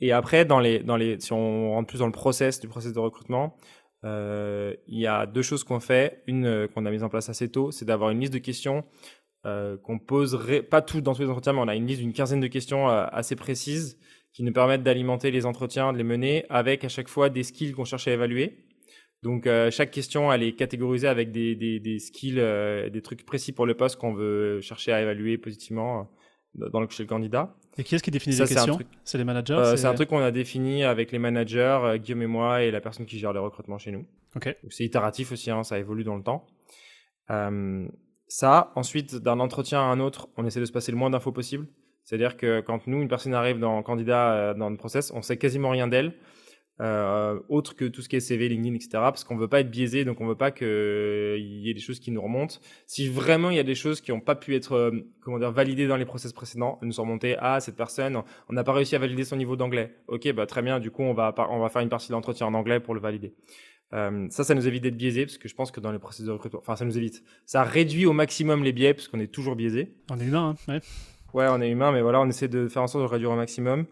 Et après, dans les, dans les, si on rentre plus dans le process du process de recrutement, euh, il y a deux choses qu'on fait. Une euh, qu'on a mise en place assez tôt, c'est d'avoir une liste de questions euh, qu'on poserait, pas tout dans tous les entretiens, mais on a une liste d'une quinzaine de questions assez précises qui nous permettent d'alimenter les entretiens, de les mener avec à chaque fois des skills qu'on cherche à évaluer. Donc chaque question, elle est catégorisée avec des skills, des trucs précis pour le poste qu'on veut chercher à évaluer positivement dans le, chez le candidat. Et qui est-ce qui définit les questions C'est les managers euh, C'est un truc qu'on a défini avec les managers, euh, Guillaume et moi, et la personne qui gère le recrutement chez nous. Ok. C'est itératif aussi, hein, ça évolue dans le temps. Euh, ça, ensuite, d'un entretien à un autre, on essaie de se passer le moins d'infos possible. C'est-à-dire que quand nous, une personne arrive dans candidat dans le process, on sait quasiment rien d'elle euh, autre que tout ce qui est CV, LinkedIn, etc. Parce qu'on veut pas être biaisé, donc on veut pas qu'il y ait des choses qui nous remontent. Si vraiment il y a des choses qui n'ont pas pu être, euh, comment dire, validées dans les process précédents, elles nous sont remontées. Ah, cette personne, on n'a pas réussi à valider son niveau d'anglais. Ok, bah très bien. Du coup, on va on va faire une partie d'entretien en anglais pour le valider. Euh, ça, ça nous évite d'être biaisé parce que je pense que dans les processus de recrutement, enfin, ça nous évite. Ça réduit au maximum les biais parce qu'on est toujours biaisé. On est humain, hein, ouais. Ouais, on est humain, mais voilà, on essaie de faire en sorte de réduire au maximum.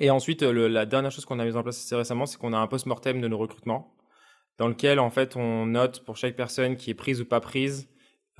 Et ensuite, le, la dernière chose qu'on a mise en place assez récemment, c'est qu'on a un post-mortem de nos recrutements, dans lequel en fait on note pour chaque personne qui est prise ou pas prise,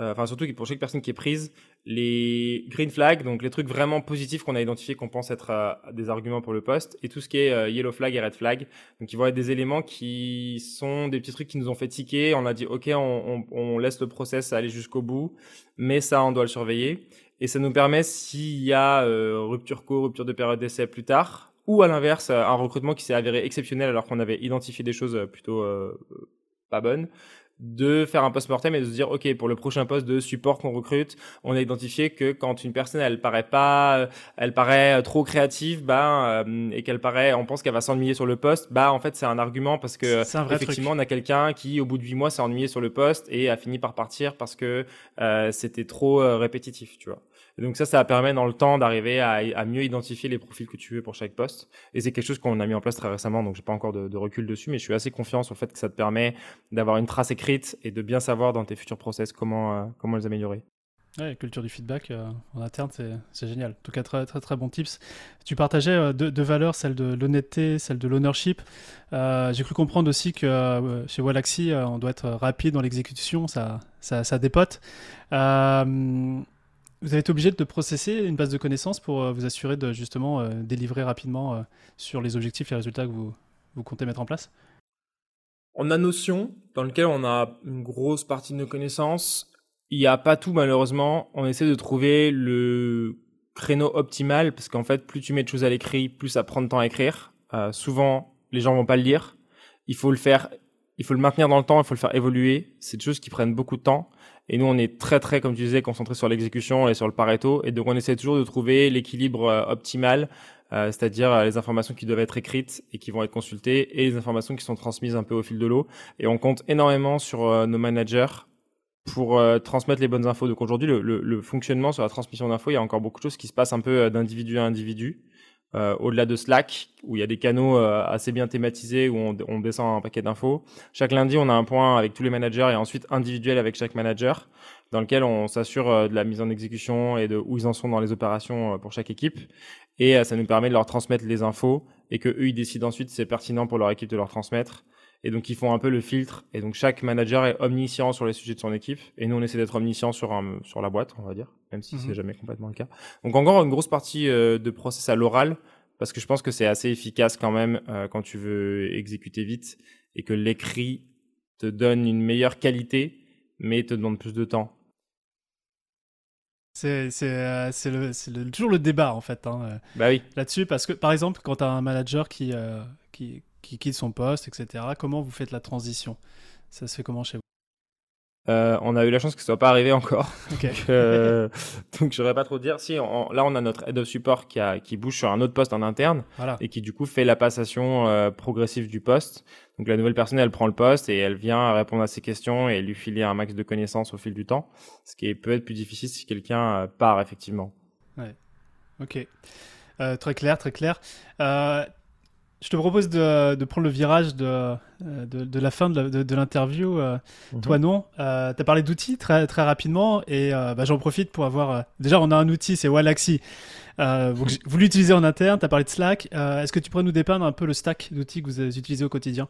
euh, enfin surtout pour chaque personne qui est prise, les green flags, donc les trucs vraiment positifs qu'on a identifiés, qu'on pense être euh, des arguments pour le poste, et tout ce qui est euh, yellow flag et red flag, donc ils vont être des éléments qui sont des petits trucs qui nous ont fait tiquer. On a dit ok, on, on, on laisse le process aller jusqu'au bout, mais ça on doit le surveiller. Et ça nous permet, s'il y a euh, rupture co, rupture de période d'essai plus tard, ou à l'inverse, un recrutement qui s'est avéré exceptionnel alors qu'on avait identifié des choses euh, plutôt euh, pas bonnes, de faire un post-mortem et de se dire ok pour le prochain poste de support qu'on recrute on a identifié que quand une personne elle paraît pas elle paraît trop créative bah et qu'elle paraît on pense qu'elle va s'ennuyer sur le poste bah en fait c'est un argument parce que effectivement on a quelqu'un qui au bout de huit mois s'est ennuyé sur le poste et a fini par partir parce que euh, c'était trop répétitif tu vois donc ça, ça permet dans le temps d'arriver à, mieux identifier les profils que tu veux pour chaque poste. Et c'est quelque chose qu'on a mis en place très récemment, donc j'ai pas encore de, de, recul dessus, mais je suis assez confiant sur le fait que ça te permet d'avoir une trace écrite et de bien savoir dans tes futurs process comment, euh, comment les améliorer. Ouais, culture du feedback euh, en interne, c'est génial. En tout cas, très très très bon tips. Tu partageais euh, deux, valeurs, celle de l'honnêteté, celle de l'ownership. J'ai cru comprendre aussi que chez Wallaxy, on doit être rapide dans l'exécution, ça, ça, ça dépote. Vous avez été obligé de processer une base de connaissances pour euh, vous assurer de justement euh, délivrer rapidement euh, sur les objectifs et les résultats que vous, vous comptez mettre en place? On a Notion, dans lequel on a une grosse partie de nos connaissances. Il n'y a pas tout malheureusement. On essaie de trouver le créneau optimal parce qu'en fait, plus tu mets de choses à l'écrit, plus ça prend de temps à écrire. souvent, les gens vont pas le lire. Il faut le faire, il faut le maintenir dans le temps, il faut le faire évoluer. C'est des choses qui prennent beaucoup de temps. Et nous, on est très, très, comme tu disais, concentré sur l'exécution et sur le Pareto. Et donc, on essaie toujours de trouver l'équilibre euh, optimal, euh, c'est-à-dire euh, les informations qui doivent être écrites et qui vont être consultées et les informations qui sont transmises un peu au fil de l'eau. Et on compte énormément sur nos managers pour transmettre les bonnes infos. Donc aujourd'hui, le, le, le, fonctionnement sur la transmission d'infos, il y a encore beaucoup de choses qui se passent un peu d'individu à individu. Euh, au-delà de Slack, où il y a des canaux euh, assez bien thématisés, où on, on descend un paquet d'infos. Chaque lundi, on a un point avec tous les managers et ensuite individuel avec chaque manager, dans lequel on s'assure euh, de la mise en exécution et de où ils en sont dans les opérations pour chaque équipe. Et ça nous permet de leur transmettre les infos et que eux ils décident ensuite si c'est pertinent pour leur équipe de leur transmettre. Et donc, ils font un peu le filtre. Et donc, chaque manager est omniscient sur les sujets de son équipe. Et nous, on essaie d'être omniscient sur, un, sur la boîte, on va dire, même si c'est Mhm. jamais complètement le cas. Donc, encore une grosse partie euh, de process à l'oral, parce que je pense que c'est assez efficace quand même euh, quand tu veux exécuter vite et que l'écrit te donne une meilleure qualité, mais te demande plus de temps. C'est euh, toujours le débat en fait hein, euh, Bah oui. là-dessus parce que par exemple quand tu as un manager qui, qui qui quitte son poste etc. Comment vous faites la transition? Ça se fait comment chez vous? Euh, on a eu la chance que ce soit pas arrivé encore. Ok. Euh, donc je ne pas trop dire. Si, on- là, on a notre head of support qui, a, qui bouge sur un autre poste en interne Voilà. et qui du coup fait la passation euh, progressive du poste. Donc la nouvelle personne, elle prend le poste et elle vient répondre à ses questions et lui filer un max de connaissances au fil du temps. Ce qui peut être plus difficile si quelqu'un part effectivement. Ok. Euh, très clair, très clair. Je te propose de, de prendre le virage de, de, de la fin de, l'interview. euh, Toi, non. Euh, tu as parlé d'outils très, très rapidement et euh, bah, j'en profite pour avoir. euh, Déjà, on a un outil, c'est Wallaxy. Euh, vous vous l'utilisez en interne, tu as parlé de Slack. Est-ce que tu pourrais nous dépeindre un peu le stack d'outils que vous utilisez au quotidien?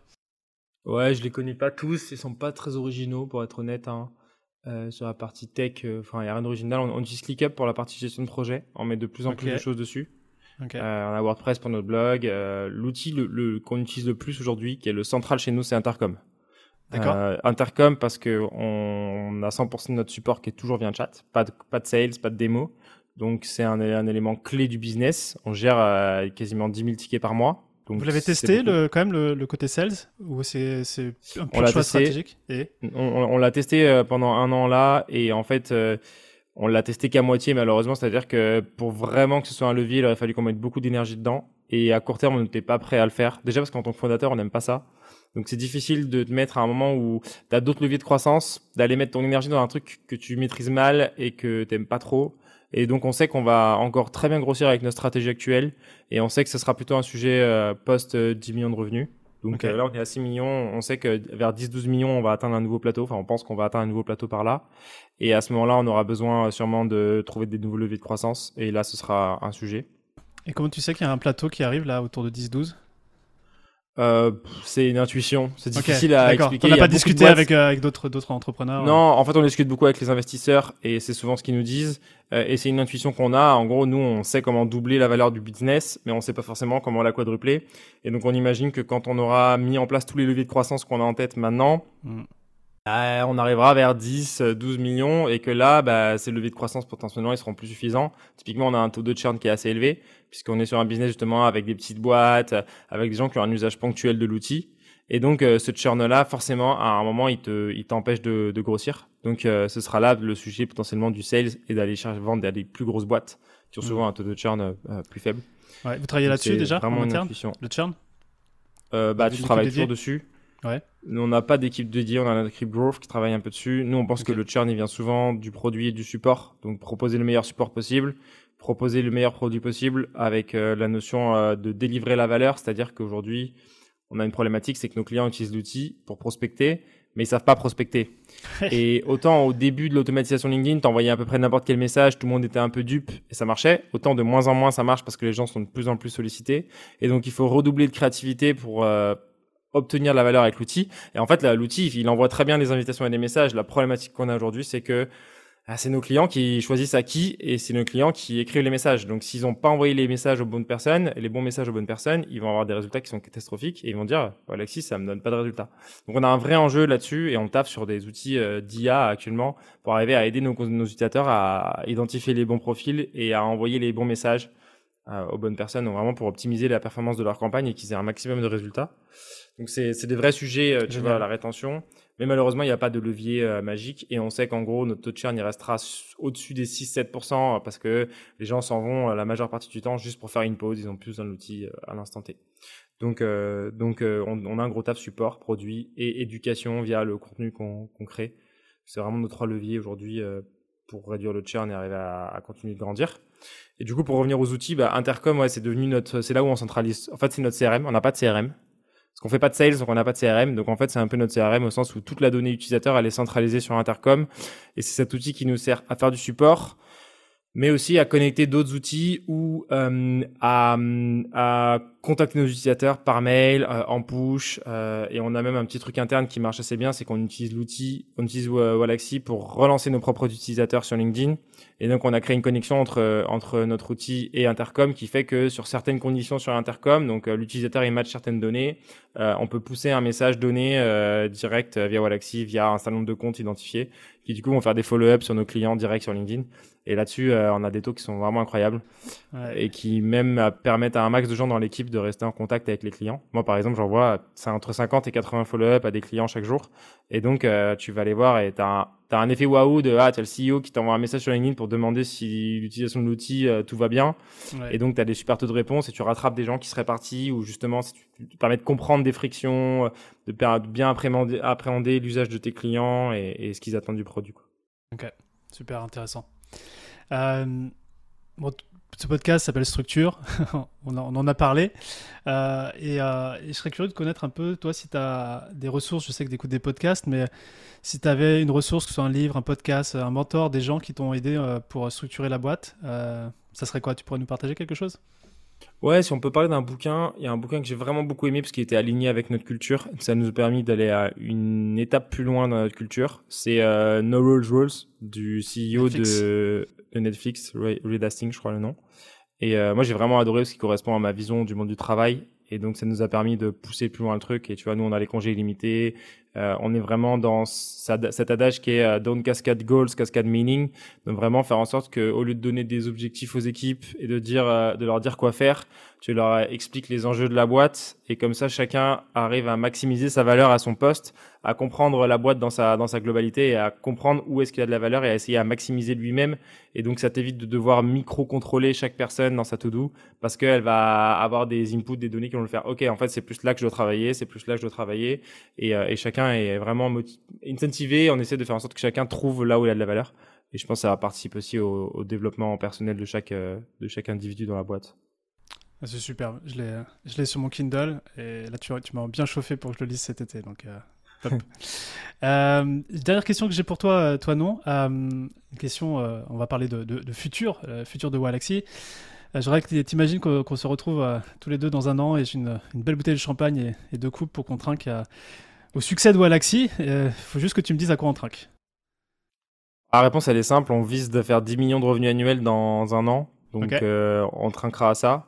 Ouais, je les connais pas tous. Ils sont pas très originaux pour être honnête. hein. Sur la partie tech, enfin, il n'y a rien d'original. On, on utilise ClickUp pour la partie gestion de projet. On met de plus en plus de choses dessus. Ok. Euh, on a WordPress pour notre blog. Euh, L'outil le, le- qu'on utilise le plus aujourd'hui, qui est le central chez nous, c'est Intercom. D'accord. Euh, Intercom parce que on a 100% de notre support qui est toujours via chat, pas de, pas de sales, pas de démo. Donc c'est un, un élément clé du business. On gère euh, quasiment 10 000 tickets par mois. Donc vous l'avez testé le, quand même le, le côté sales ou c'est un l'a choix testé. stratégique? Et On, on- on l'a testé euh, pendant un an là et en fait euh, on l'a testé qu'à moitié malheureusement. C'est-à-dire que pour vraiment que ce soit un levier, il aurait fallu qu'on mette beaucoup d'énergie dedans et à court terme on n'était pas prêt à le faire. Déjà parce qu'en tant que fondateur on n'aime pas ça. Donc c'est difficile de te mettre à un moment où tu d'autres leviers de croissance, d'aller mettre ton énergie dans un truc que tu maîtrises mal et que t'aimes pas trop. Et donc on sait qu'on va encore très bien grossir avec notre stratégie actuelle et on sait que ce sera plutôt un sujet euh, post euh, 10 millions de revenus. Donc euh, là on est à 6 millions, on sait que vers 10-12 millions on va atteindre un nouveau plateau, enfin on pense qu'on va atteindre un nouveau plateau par là. Et à ce moment-là on aura besoin euh, sûrement de trouver des nouveaux leviers de croissance. Et là ce sera un sujet. et comment tu sais qu'il y a un plateau qui arrive là autour de 10-12 Euh, c'est une intuition, c'est difficile à expliquer. On n'a pas discuté boîtes- avec, euh, avec d'autres d'autres entrepreneurs Non, en fait, on discute beaucoup avec les investisseurs et c'est souvent ce qu'ils nous disent. Euh, et c'est une intuition qu'on a. En gros, nous, on sait comment doubler la valeur du business, mais on sait pas forcément comment la quadrupler. Et donc, on imagine que quand on aura mis en place tous les leviers de croissance qu'on a en tête maintenant, Mm. Euh, on arrivera vers 10, euh, 12 millions et que là, bah, ces leviers de croissance potentiellement, ils seront plus suffisants. Typiquement, on a un taux de churn qui est assez élevé puisqu'on est sur un business justement avec des petites boîtes, avec des gens qui ont un usage ponctuel de l'outil. Et donc, euh, ce churn-là, forcément, à un moment, il te, il t'empêche de, de grossir. Donc, euh, ce sera là le sujet potentiellement du sales et d'aller chercher vendre à des plus grosses boîtes qui ont Mm. souvent un taux de churn euh, plus faible. Ouais, vous travaillez là-dessus déjà Vraiment en interne. Le churn? Bah, tu travailles toujours dessus. Ouais. Nous, on n'a pas d'équipe dédiée, on a notre équipe growth qui travaille un peu dessus. Nous, on pense que le churn, il vient souvent du produit et du support. Donc, proposer le meilleur support possible, proposer le meilleur produit possible avec euh, la notion euh, de délivrer la valeur. C'est-à-dire qu'aujourd'hui, on a une problématique, c'est que nos clients utilisent l'outil pour prospecter, mais ils savent pas prospecter. et autant au début de l'automatisation LinkedIn, t'envoyais à peu près n'importe quel message, tout le monde était un peu dupe et ça marchait. Autant de moins en moins ça marche parce que les gens sont de plus en plus sollicités. Et donc il faut redoubler de créativité pour euh, obtenir la valeur avec l'outil. Et en fait, l'outil, il envoie très bien des invitations et des messages. La problématique qu'on a aujourd'hui, c'est que ah, c'est nos clients qui choisissent à qui et c'est nos clients qui écrivent les messages. Donc, s'ils n'ont pas envoyé les messages aux bonnes personnes, les bons messages aux bonnes personnes, ils vont avoir des résultats qui sont catastrophiques et ils vont dire, oh, Alexis, ça me donne pas de résultats. Donc, on a un vrai enjeu là-dessus et on taffe sur des outils euh, d'IA actuellement pour arriver à aider nos, nos utilisateurs à identifier les bons profils et à envoyer les bons messages euh, aux bonnes personnes, donc vraiment pour optimiser la performance de leur campagne et qu'ils aient un maximum de résultats. Donc c'est des vrais sujets, euh, tu Génial. vois, la rétention. Mais malheureusement, il n'y a pas de levier euh, magique et on sait qu'en gros, notre taux de churn, il restera au-dessus des 6-7% parce que les gens s'en vont euh, la majeure partie du temps juste pour faire une pause. Ils ont plus dans l'outil euh, à l'instant T. Donc, euh, donc euh, on, on a un gros taf support, produit et éducation via le contenu qu'on qu'on crée. C'est vraiment nos trois leviers aujourd'hui euh, pour réduire le churn et arriver à, à continuer de grandir. Et du coup, pour revenir aux outils, bah, Intercom, ouais, c'est devenu notre, c'est là où on centralise. En fait, c'est notre CRM. On n'a pas de CRM. Parce qu'on fait pas de sales, donc on n'a pas de CRM. Donc en fait, c'est un peu notre CRM au sens où toute la donnée utilisateur, elle est centralisée sur Intercom. Et c'est cet outil qui nous sert à faire du support, mais aussi à connecter d'autres outils ou euh, à, à contacter nos utilisateurs par mail, euh, en push, euh, et on a même un petit truc interne qui marche assez bien, c'est qu'on utilise l'outil, on utilise Walaxy pour relancer nos propres utilisateurs sur LinkedIn. Et donc on a créé une connexion entre entre notre outil et Intercom qui fait que sur certaines conditions sur Intercom, donc euh, l'utilisateur il match certaines données, on peut pousser un message donné direct via Walaxy, via un certain nombre de comptes identifiés, qui du coup vont faire des follow-up sur nos clients direct sur LinkedIn. Et là-dessus, euh, on a des taux qui sont vraiment incroyables et qui même euh, permettent à un max de gens dans l'équipe de rester en contact avec les clients. Moi, par exemple, j'envoie c'est entre 50 et 80 follow-up à des clients chaque jour. Et donc, euh, tu vas les voir et tu as, as, un effet waouh de ah, tu as le CEO qui t'envoie un message sur LinkedIn pour demander si l'utilisation de l'outil, tout va bien. Et donc, tu as des super taux de réponse et tu rattrapes des gens qui seraient partis ou justement, ça te permet de comprendre des frictions, de bien appréhender, appréhender l'usage de tes clients et, et ce qu'ils attendent du produit. Quoi. Ok, super intéressant. Euh, ce podcast s'appelle Structure, on, en a parlé. Euh, euh, et, je serais curieux de connaître un peu, toi, si tu as des ressources, je sais que tu écoutes des podcasts, mais si tu avais une ressource, que ce soit un livre, un podcast, un mentor, des gens qui t'ont aidé pour structurer la boîte, ça serait quoi? Tu pourrais nous partager quelque chose? Ouais, si on peut parler d'un bouquin, il y a un bouquin que j'ai vraiment beaucoup aimé parce qu'il était aligné avec notre culture. Ça nous a permis d'aller à une étape plus loin dans notre culture. C'est No Rules Rules du CEO de Netflix, Reed Hastings, je crois le nom. Et euh, moi, j'ai vraiment adoré ce qui correspond à ma vision du monde du travail. Et donc, ça nous a permis de pousser plus loin le truc. Et tu vois, nous, on a les congés illimités. Euh, on est vraiment dans cet adage qui est euh, don't cascade goals, cascade meaning. Donc vraiment faire en sorte que, au lieu de donner des objectifs aux équipes et de dire, de leur dire quoi faire, tu leur expliques les enjeux de la boîte et comme ça chacun arrive à maximiser sa valeur à son poste, à comprendre la boîte dans sa dans sa globalité et à comprendre où est-ce qu'il a de la valeur et à essayer à maximiser lui-même et donc ça t'évite de devoir micro contrôler chaque personne dans sa to-do parce qu'elle va avoir des inputs, des données qui vont le faire. Ok, en fait c'est plus là que je dois travailler, c'est plus là que je dois travailler et, euh, et chacun est vraiment incentivé. On essaie de faire en sorte que chacun trouve là où il a de la valeur et je pense que ça va participer aussi au, au développement personnel de chaque euh, de chaque individu dans la boîte. Ah, c'est super. Je l'ai, sur mon Kindle et là tu, tu m'as bien chauffé pour que je le lise cet été. Donc, euh, top. euh, dernière question que j'ai pour toi, euh, toi non. Euh, une question, on va parler de, de, futur, futur de Walaxy. je voudrais que tu imagines qu'on, se retrouve tous les deux dans un an et j'ai une, une belle bouteille de champagne et, et deux coupes pour qu'on trinque au succès de Walaxy. Il faut juste que tu me dises à quoi on trinque. La réponse, elle est simple. On vise de faire 10 millions de revenus annuels dans un an. Donc, on trinquera à ça.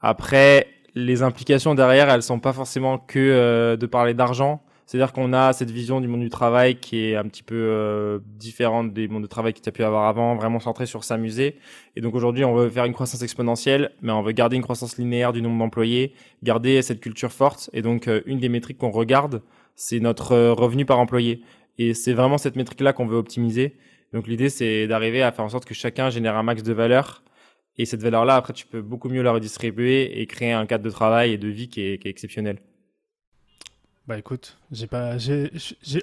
Après, les implications derrière, elles sont pas forcément que euh, de parler d'argent. C'est-à-dire qu'on a cette vision du monde du travail qui est un petit peu euh, différente des mondes de travail que tu as pu avoir avant, vraiment centré sur s'amuser. Et donc aujourd'hui, on veut faire une croissance exponentielle, mais on veut garder une croissance linéaire du nombre d'employés, garder cette culture forte. Et donc, euh, une des métriques qu'on regarde, c'est notre revenu par employé. Et c'est vraiment cette métrique-là qu'on veut optimiser. Donc l'idée, c'est d'arriver à faire en sorte que chacun génère un max de valeur et cette valeur-là, après, tu peux beaucoup mieux la redistribuer et créer un cadre de travail et de vie qui est, qui est exceptionnel. Bah écoute, j'ai pas, j'ai,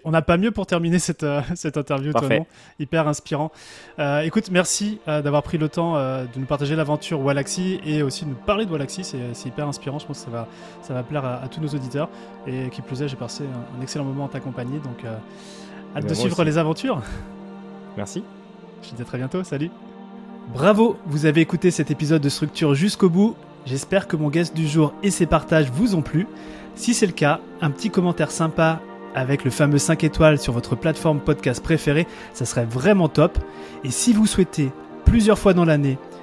on n'a pas mieux pour terminer cette, euh, cette interview, Parfait. hyper inspirant. Euh, écoute, merci euh, d'avoir pris le temps de nous partager l'aventure Walaxy et aussi de nous parler de Walaxy, c'est, hyper inspirant, je pense que ça va, ça va plaire à, tous nos auditeurs. Et qui plus est, j'ai passé un, excellent moment à t'accompagner, donc hâte de suivre les aventures. Merci. Je te dis à très bientôt, salut. Bravo, vous avez écouté cet épisode de Structure jusqu'au bout. J'espère que mon guest du jour et ses partages vous ont plu. Si c'est le cas, un petit commentaire sympa avec le fameux 5 étoiles sur votre plateforme podcast préférée, ça serait vraiment top. Et si vous souhaitez plusieurs fois dans l'année